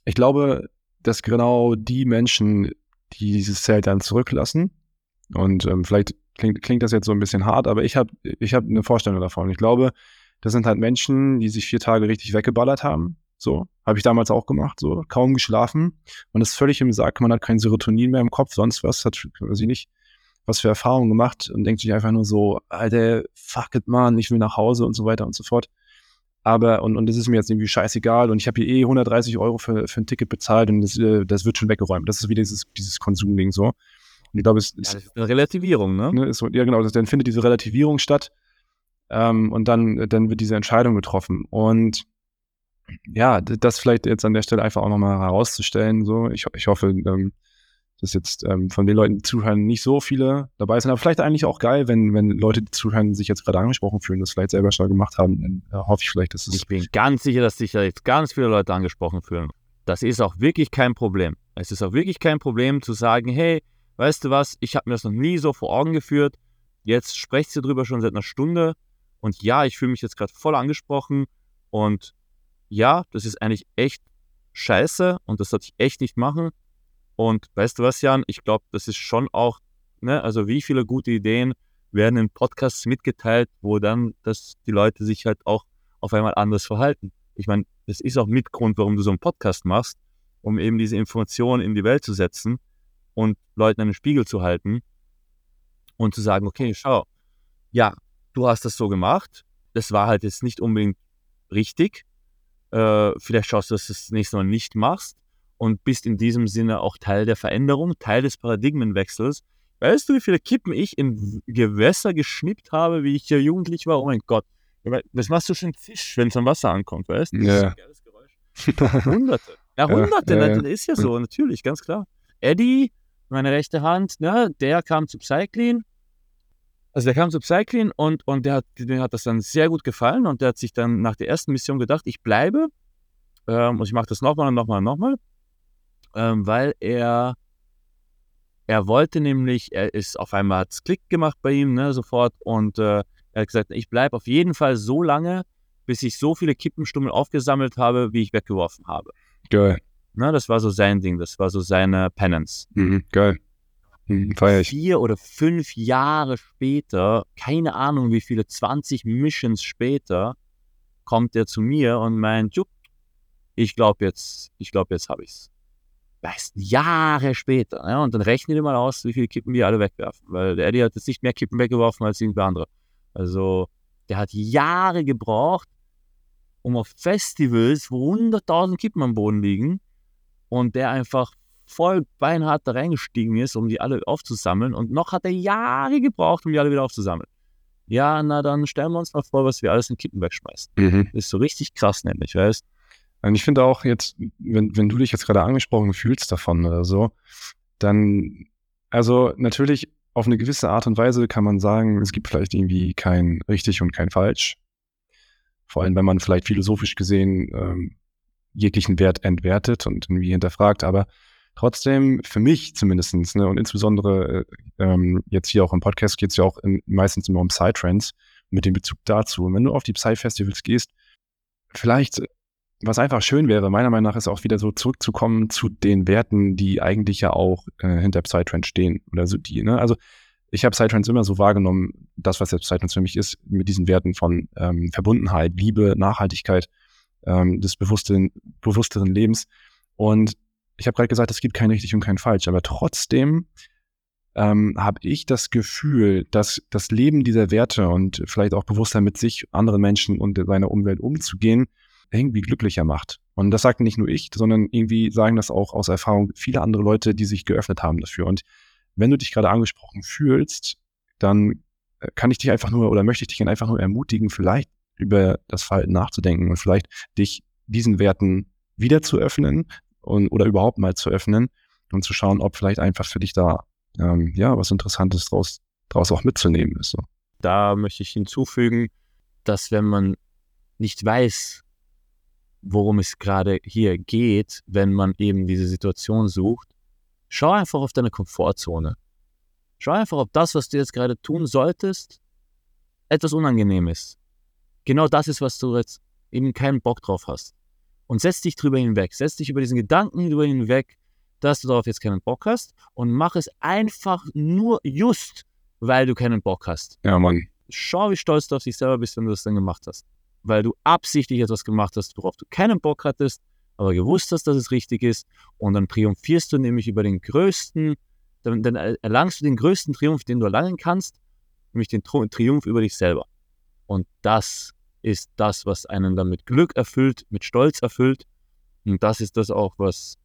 ich glaube, dass genau die Menschen, die dieses Zelt dann zurücklassen, und ähm, vielleicht klingt, klingt das jetzt so ein bisschen hart, aber ich habe ich hab eine Vorstellung davon. Ich glaube, das sind halt Menschen, die sich vier Tage richtig weggeballert haben, so, habe ich damals auch gemacht, so, kaum geschlafen. Man ist völlig im Sack, man hat kein Serotonin mehr im Kopf, sonst was, hat, weiß ich nicht, was für Erfahrungen gemacht und denkt sich einfach nur so, Alter, fuck it, man, ich will nach Hause und so weiter und so fort. Aber, und, und das ist mir jetzt irgendwie scheißegal und ich habe hier eh 130 Euro für, für ein Ticket bezahlt und das, äh, das wird schon weggeräumt. Das ist wieder dieses, dieses Konsumding so. Ich glaube, es ja, das ist eine Relativierung, ne? ne ist ja, genau, dann findet diese Relativierung statt ähm, und dann, dann wird diese Entscheidung getroffen. Und ja, das vielleicht jetzt an der Stelle einfach auch nochmal herauszustellen. So, ich, ich hoffe, ähm, dass jetzt ähm, von den Leuten, die zuhören, nicht so viele dabei sind. Aber vielleicht eigentlich auch geil, wenn, wenn Leute, die zuhören, sich jetzt gerade angesprochen fühlen, das vielleicht selber schon gemacht haben. Dann äh, hoffe ich vielleicht, dass es. Ich bin ganz sicher, dass sich jetzt ganz viele Leute angesprochen fühlen. Das ist auch wirklich kein Problem. Es ist auch wirklich kein Problem zu sagen, hey, weißt du was, ich habe mir das noch nie so vor Augen geführt. Jetzt sprecht ihr drüber schon seit einer Stunde. Und ja, ich fühle mich jetzt gerade voll angesprochen. Und ja, das ist eigentlich echt scheiße und das sollte ich echt nicht machen. Und weißt du was, Jan? Ich glaube, das ist schon auch, ne, also wie viele gute Ideen werden in Podcasts mitgeteilt, wo dann dass die Leute sich halt auch auf einmal anders verhalten. Ich meine, das ist auch Mitgrund, warum du so einen Podcast machst, um eben diese Informationen in die Welt zu setzen und Leuten einen Spiegel zu halten und zu sagen, okay, schau, ja, du hast das so gemacht, das war halt jetzt nicht unbedingt richtig, äh, vielleicht schaust du, dass du das nächste Mal nicht machst und bist in diesem Sinne auch Teil der Veränderung, Teil des Paradigmenwechsels. Weißt du, wie viele Kippen ich in Gewässer geschnippt habe, wie ich hier jugendlich war? Oh mein Gott. Was machst du schon Fisch, wenn es am Wasser ankommt, weißt du? Ja. Hunderte. Ja, Hunderte, ja, ja, ja. ist ja so, natürlich, ganz klar. Eddie, meine rechte Hand, ne, der kam zu Cycling also der kam zu Cycling und, und der hat, dem hat das dann sehr gut gefallen und der hat sich dann nach der ersten Mission gedacht, ich bleibe ähm, und ich mache das nochmal und nochmal und nochmal, ähm, weil er, er wollte nämlich, er ist auf einmal hat es Klick gemacht bei ihm, ne, sofort und äh, er hat gesagt, ich bleibe auf jeden Fall so lange, bis ich so viele Kippenstummel aufgesammelt habe, wie ich weggeworfen habe. Geil. Ne, das war so sein Ding, das war so seine Penance. Mhm, geil. Mhm, Vier oder fünf Jahre später, keine Ahnung wie viele, 20 Missions später, kommt er zu mir und meint, ich glaube jetzt, ich glaube jetzt habe ich's. Weißt, Jahre später. Ja, und dann rechne dir mal aus, wie viele Kippen wir alle wegwerfen. Weil der Eddie hat jetzt nicht mehr Kippen weggeworfen als irgendwer andere. Also, der hat Jahre gebraucht, um auf Festivals, wo 100.000 Kippen am Boden liegen, und der einfach voll beinhart da reingestiegen ist, um die alle aufzusammeln. Und noch hat er Jahre gebraucht, um die alle wieder aufzusammeln. Ja, na dann stellen wir uns mal vor, was wir alles in Kippen wegschmeißen. Mhm. Ist so richtig krass, nämlich, weißt Und ich finde auch jetzt, wenn, wenn du dich jetzt gerade angesprochen fühlst davon oder so, dann, also natürlich auf eine gewisse Art und Weise kann man sagen, es gibt vielleicht irgendwie kein richtig und kein falsch. Vor allem, wenn man vielleicht philosophisch gesehen ähm, jeglichen Wert entwertet und irgendwie hinterfragt. Aber Trotzdem, für mich zumindestens ne, und insbesondere äh, ähm, jetzt hier auch im Podcast geht es ja auch in, meistens immer um Psytrance mit dem Bezug dazu. Und wenn du auf die Psy-Festivals gehst, vielleicht was einfach schön wäre, meiner Meinung nach, ist auch wieder so zurückzukommen zu den Werten, die eigentlich ja auch äh, hinter Psytrance stehen. Oder so die, ne? Also ich habe Psytrance immer so wahrgenommen, das, was jetzt Psytrance für mich ist, mit diesen Werten von ähm, Verbundenheit, Liebe, Nachhaltigkeit, ähm, des bewussten, bewussteren Lebens. Und ich habe gerade gesagt, es gibt kein richtig und kein falsch, aber trotzdem ähm, habe ich das Gefühl, dass das Leben dieser Werte und vielleicht auch bewusster mit sich, anderen Menschen und seiner Umwelt umzugehen, irgendwie glücklicher macht. Und das sagt nicht nur ich, sondern irgendwie sagen das auch aus Erfahrung viele andere Leute, die sich geöffnet haben dafür. Und wenn du dich gerade angesprochen fühlst, dann äh, kann ich dich einfach nur oder möchte ich dich einfach nur ermutigen, vielleicht über das Verhalten nachzudenken und vielleicht dich diesen Werten wieder zu öffnen und, oder überhaupt mal zu öffnen und zu schauen, ob vielleicht einfach für dich da ähm, ja was Interessantes draus, draus auch mitzunehmen ist. So. Da möchte ich hinzufügen, dass wenn man nicht weiß, worum es gerade hier geht, wenn man eben diese Situation sucht, schau einfach auf deine Komfortzone. Schau einfach, ob das, was du jetzt gerade tun solltest, etwas unangenehm ist. Genau das ist, was du jetzt eben keinen Bock drauf hast. Und setz dich drüber hinweg. Setz dich über diesen Gedanken drüber hinweg, dass du darauf jetzt keinen Bock hast und mach es einfach nur just, weil du keinen Bock hast. Ja, Mann. Schau, wie stolz du auf dich selber bist, wenn du das dann gemacht hast weil du absichtlich etwas gemacht hast, worauf du keinen Bock hattest, aber gewusst hast, dass es richtig ist. Und dann triumphierst du nämlich über den größten, dann, dann erlangst du den größten Triumph, den du erlangen kannst, nämlich den Triumph über dich selber. Und das ist das, was einen dann mit Glück erfüllt, mit Stolz erfüllt. Und das ist das auch, was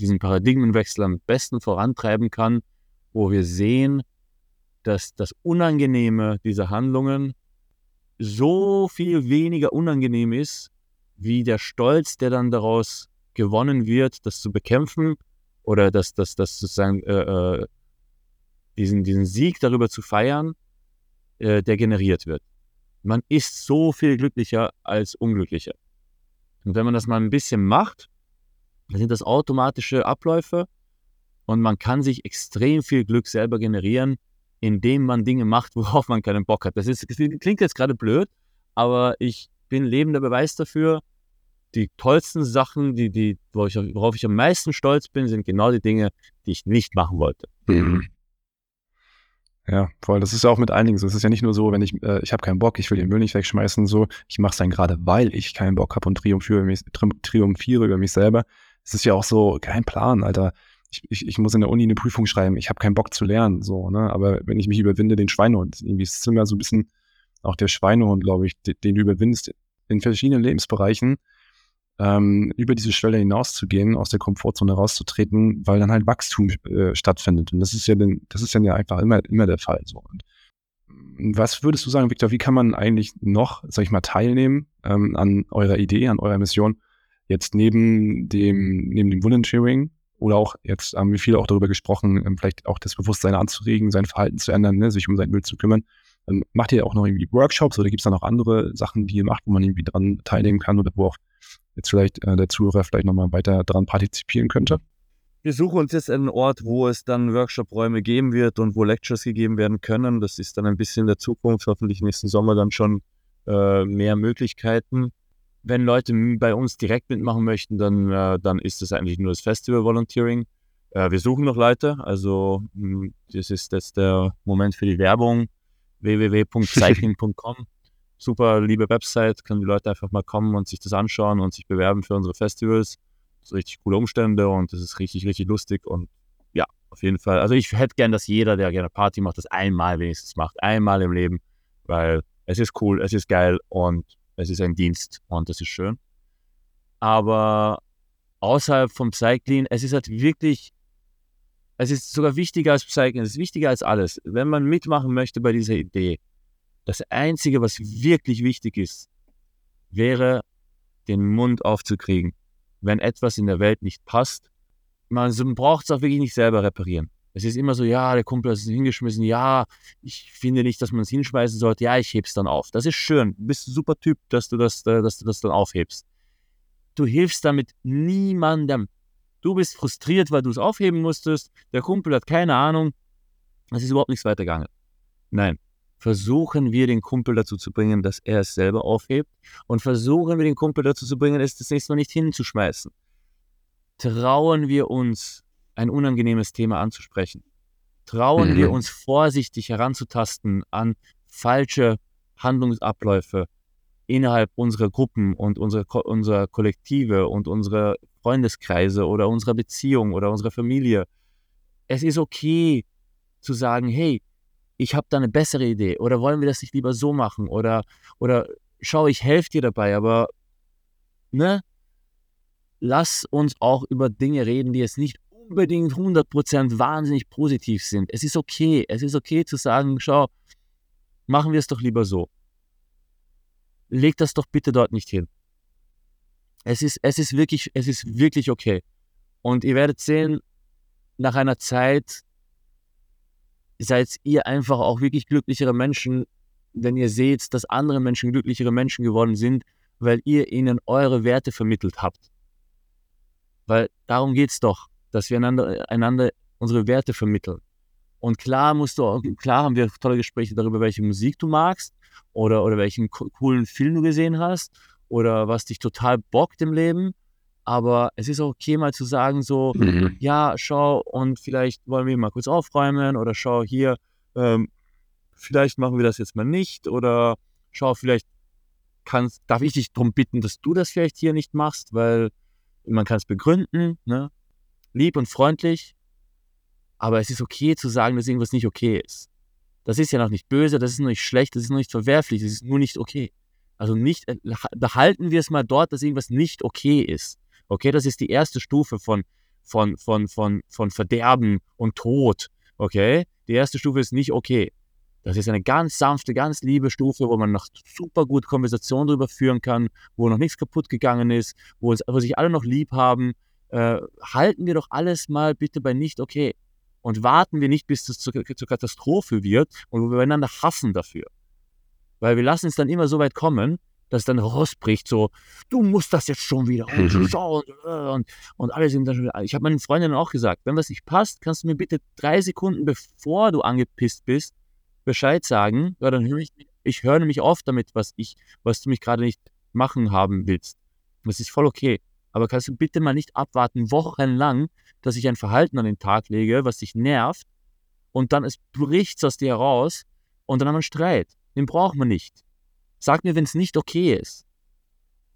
diesen Paradigmenwechsel am besten vorantreiben kann, wo wir sehen, dass das Unangenehme dieser Handlungen so viel weniger unangenehm ist, wie der Stolz, der dann daraus gewonnen wird, das zu bekämpfen oder das, das, das sozusagen äh, äh, diesen, diesen Sieg darüber zu feiern, äh, der generiert wird. Man ist so viel glücklicher als unglücklicher. Und wenn man das mal ein bisschen macht, dann sind das automatische Abläufe und man kann sich extrem viel Glück selber generieren, indem man Dinge macht, worauf man keinen Bock hat. Das, ist, das klingt jetzt gerade blöd, aber ich bin lebender Beweis dafür. Die tollsten Sachen, die, die, worauf ich, am meisten stolz bin, sind genau die Dinge, die ich nicht machen wollte. Mhm. Ja, voll. Das ist ja auch mit einigen so. Es ist ja nicht nur so, wenn ich, äh, ich habe keinen Bock, ich will den Müll nicht wegschmeißen, so. Ich mache es dann gerade, weil ich keinen Bock habe und triumphiere, mich, triumphiere über mich selber. Es ist ja auch so, kein Plan, Alter ich, ich, ich muss in der Uni eine Prüfung schreiben, ich habe keinen Bock zu lernen, so, ne? Aber wenn ich mich überwinde, den Schweinehund, irgendwie ist es immer so ein bisschen auch der Schweinehund, glaube ich, den, den du überwindest in verschiedenen Lebensbereichen, ähm, über diese Schwelle hinauszugehen, aus der Komfortzone rauszutreten, weil dann halt Wachstum äh, stattfindet. Und das ist ja den, das ist dann ja einfach immer, immer der Fall. So. Und was würdest du sagen, Victor, wie kann man eigentlich noch, sag ich mal, teilnehmen ähm, an eurer Idee, an eurer Mission? Jetzt neben dem, neben dem Volunteering, oder auch, jetzt haben wir viel auch darüber gesprochen, ähm, vielleicht auch das Bewusstsein anzuregen, sein Verhalten zu ändern, ne, sich um sein Müll zu kümmern. Ähm, macht ihr auch noch irgendwie Workshops oder gibt es da noch andere Sachen, die ihr macht, wo man irgendwie dran teilnehmen kann oder wo auch jetzt vielleicht äh, der Zuhörer vielleicht nochmal weiter daran partizipieren könnte? Wir suchen uns jetzt einen Ort, wo es dann Workshop-Räume geben wird und wo Lectures gegeben werden können. Das ist dann ein bisschen in der Zukunft, hoffentlich nächsten Sommer dann schon äh, mehr Möglichkeiten wenn Leute bei uns direkt mitmachen möchten, dann, äh, dann ist das eigentlich nur das Festival Volunteering. Äh, wir suchen noch Leute, also mh, das ist jetzt der Moment für die Werbung. www.cycling.com. Super liebe Website, können die Leute einfach mal kommen und sich das anschauen und sich bewerben für unsere Festivals. Das richtig coole Umstände und das ist richtig, richtig lustig und ja, auf jeden Fall. Also ich hätte gern, dass jeder, der gerne Party macht, das einmal wenigstens macht. Einmal im Leben, weil es ist cool, es ist geil und es ist ein Dienst und das ist schön. Aber außerhalb vom Cycling, es ist halt wirklich, es ist sogar wichtiger als Cycling, es ist wichtiger als alles. Wenn man mitmachen möchte bei dieser Idee, das Einzige, was wirklich wichtig ist, wäre, den Mund aufzukriegen. Wenn etwas in der Welt nicht passt, man braucht es auch wirklich nicht selber reparieren. Es ist immer so, ja, der Kumpel hat es hingeschmissen, ja, ich finde nicht, dass man es hinschmeißen sollte, ja, ich heb's dann auf. Das ist schön, du bist ein super Typ, dass du das, äh, dass du das dann aufhebst. Du hilfst damit niemandem. Du bist frustriert, weil du es aufheben musstest, der Kumpel hat keine Ahnung, es ist überhaupt nichts weitergegangen. Nein, versuchen wir den Kumpel dazu zu bringen, dass er es selber aufhebt und versuchen wir den Kumpel dazu zu bringen, es das nächste Mal nicht hinzuschmeißen. Trauen wir uns, ein unangenehmes Thema anzusprechen. Trauen mhm. wir uns vorsichtig heranzutasten an falsche Handlungsabläufe innerhalb unserer Gruppen und unserer, unserer Kollektive und unserer Freundeskreise oder unserer Beziehung oder unserer Familie. Es ist okay zu sagen, hey, ich habe da eine bessere Idee oder wollen wir das nicht lieber so machen oder, oder schau, ich helfe dir dabei, aber ne, lass uns auch über Dinge reden, die jetzt nicht unbedingt 100% wahnsinnig positiv sind. Es ist okay, es ist okay zu sagen, schau, machen wir es doch lieber so. Leg das doch bitte dort nicht hin. Es ist, es ist wirklich, es ist wirklich okay. Und ihr werdet sehen, nach einer Zeit seid ihr einfach auch wirklich glücklichere Menschen, wenn ihr seht, dass andere Menschen glücklichere Menschen geworden sind, weil ihr ihnen eure Werte vermittelt habt. Weil darum geht es doch, dass wir einander, einander unsere Werte vermitteln. Und klar musst du klar haben wir tolle Gespräche darüber, welche Musik du magst oder, oder welchen coolen Film du gesehen hast oder was dich total bockt im Leben. Aber es ist auch okay, mal zu sagen, so, mhm. ja, schau, und vielleicht wollen wir mal kurz aufräumen oder schau hier, ähm, vielleicht machen wir das jetzt mal nicht oder schau, vielleicht kannst, darf ich dich darum bitten, dass du das vielleicht hier nicht machst, weil man kann es begründen, ne? lieb und freundlich, aber es ist okay zu sagen, dass irgendwas nicht okay ist. Das ist ja noch nicht böse, das ist noch nicht schlecht, das ist noch nicht verwerflich, das ist nur nicht okay. Also nicht, äh, behalten wir es mal dort, dass irgendwas nicht okay ist. Okay, das ist die erste Stufe von, von, von, von, von Verderben und Tod. Okay, die erste Stufe ist nicht okay. Das ist eine ganz sanfte, ganz liebe Stufe, wo man noch super gut Konversation drüber führen kann, wo noch nichts kaputt gegangen ist, wo, es, wo sich alle noch lieb haben. Äh, halten wir doch alles mal bitte bei nicht okay. Und warten wir nicht, bis es zur, zur Katastrophe wird und wo wir einander hassen dafür. Weil wir lassen es dann immer so weit kommen, dass es dann rausbricht, so, du musst das jetzt schon wieder und, mhm. und, und, und alle sind dann schon wieder. Ich habe meinen Freundinnen auch gesagt, wenn was nicht passt, kannst du mir bitte drei Sekunden, bevor du angepisst bist, Bescheid sagen. Ja, dann höre ich, ich höre nämlich auf damit, was ich, was du mich gerade nicht machen haben willst. Das ist voll okay. Aber kannst du bitte mal nicht abwarten, wochenlang, dass ich ein Verhalten an den Tag lege, was dich nervt, und dann es bricht aus dir heraus und dann haben wir einen Streit. Den braucht man nicht. Sag mir, wenn es nicht okay ist.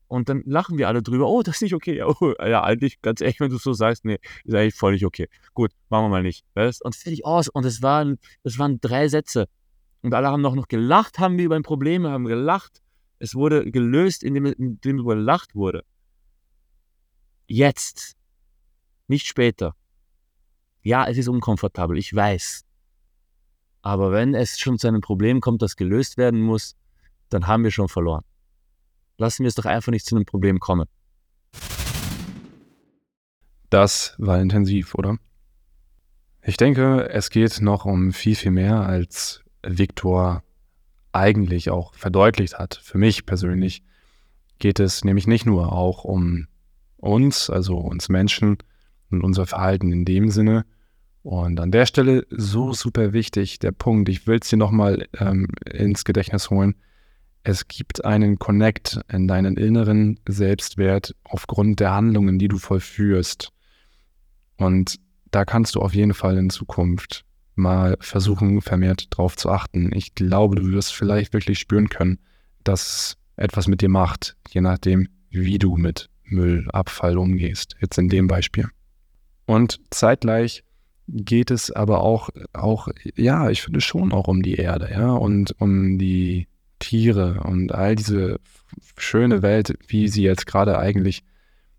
Und dann lachen wir alle drüber, oh, das ist nicht okay. Oh, ja, eigentlich, ganz ehrlich, wenn du so sagst, nee, ist eigentlich voll nicht okay. Gut, machen wir mal nicht. Weißt? Und fertig aus. Und es waren, es waren drei Sätze. Und alle haben noch, noch gelacht, haben wir über ein Problem, haben gelacht. Es wurde gelöst, indem, indem darüber gelacht wurde. Jetzt. Nicht später. Ja, es ist unkomfortabel, ich weiß. Aber wenn es schon zu einem Problem kommt, das gelöst werden muss, dann haben wir schon verloren. Lassen wir es doch einfach nicht zu einem Problem kommen. Das war intensiv, oder? Ich denke, es geht noch um viel, viel mehr, als Viktor eigentlich auch verdeutlicht hat. Für mich persönlich geht es nämlich nicht nur auch um uns, also uns Menschen und unser Verhalten in dem Sinne, und an der Stelle so super wichtig, der Punkt, ich will es dir nochmal ähm, ins Gedächtnis holen. Es gibt einen Connect in deinen inneren Selbstwert aufgrund der Handlungen, die du vollführst. Und da kannst du auf jeden Fall in Zukunft mal versuchen, vermehrt drauf zu achten. Ich glaube, du wirst vielleicht wirklich spüren können, dass etwas mit dir macht, je nachdem, wie du mit Müllabfall umgehst. Jetzt in dem Beispiel. Und zeitgleich geht es aber auch, auch, ja, ich finde schon auch um die Erde, ja, und um die Tiere und all diese schöne Welt, wie sie jetzt gerade eigentlich,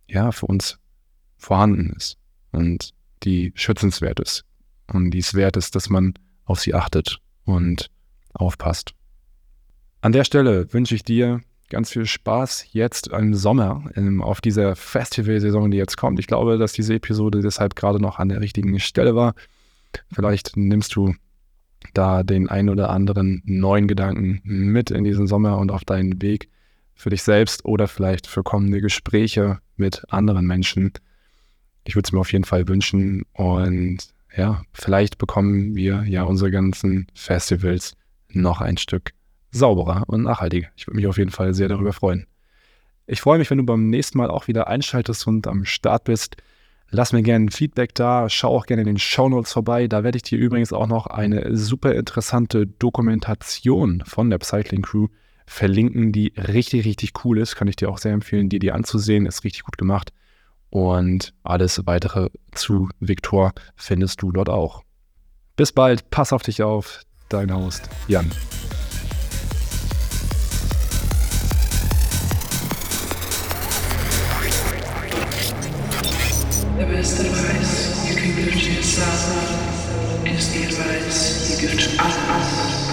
ja, für uns vorhanden ist und die schützenswert ist und die es wert ist, dass man auf sie achtet und aufpasst. An der Stelle wünsche ich dir ganz viel Spaß jetzt im Sommer ähm, auf dieser Festivalsaison, die jetzt kommt. Ich glaube, dass diese Episode deshalb gerade noch an der richtigen Stelle war. Vielleicht nimmst du da den ein oder anderen neuen Gedanken mit in diesen Sommer und auf deinen Weg für dich selbst oder vielleicht für kommende Gespräche mit anderen Menschen. Ich würde es mir auf jeden Fall wünschen und ja, vielleicht bekommen wir ja unsere ganzen Festivals noch ein Stück sauberer und nachhaltiger. Ich würde mich auf jeden Fall sehr darüber freuen. Ich freue mich, wenn du beim nächsten Mal auch wieder einschaltest und am Start bist. Lass mir gerne ein Feedback da, schau auch gerne in den Show Notes vorbei. Da werde ich dir übrigens auch noch eine super interessante Dokumentation von der Cycling Crew verlinken, die richtig, richtig cool ist. Kann ich dir auch sehr empfehlen, die dir anzusehen. Ist richtig gut gemacht. Und alles weitere zu Viktor findest du dort auch. Bis bald, pass auf dich auf. Dein Host Jan. The best advice you can give to yourself is the advice you give to others.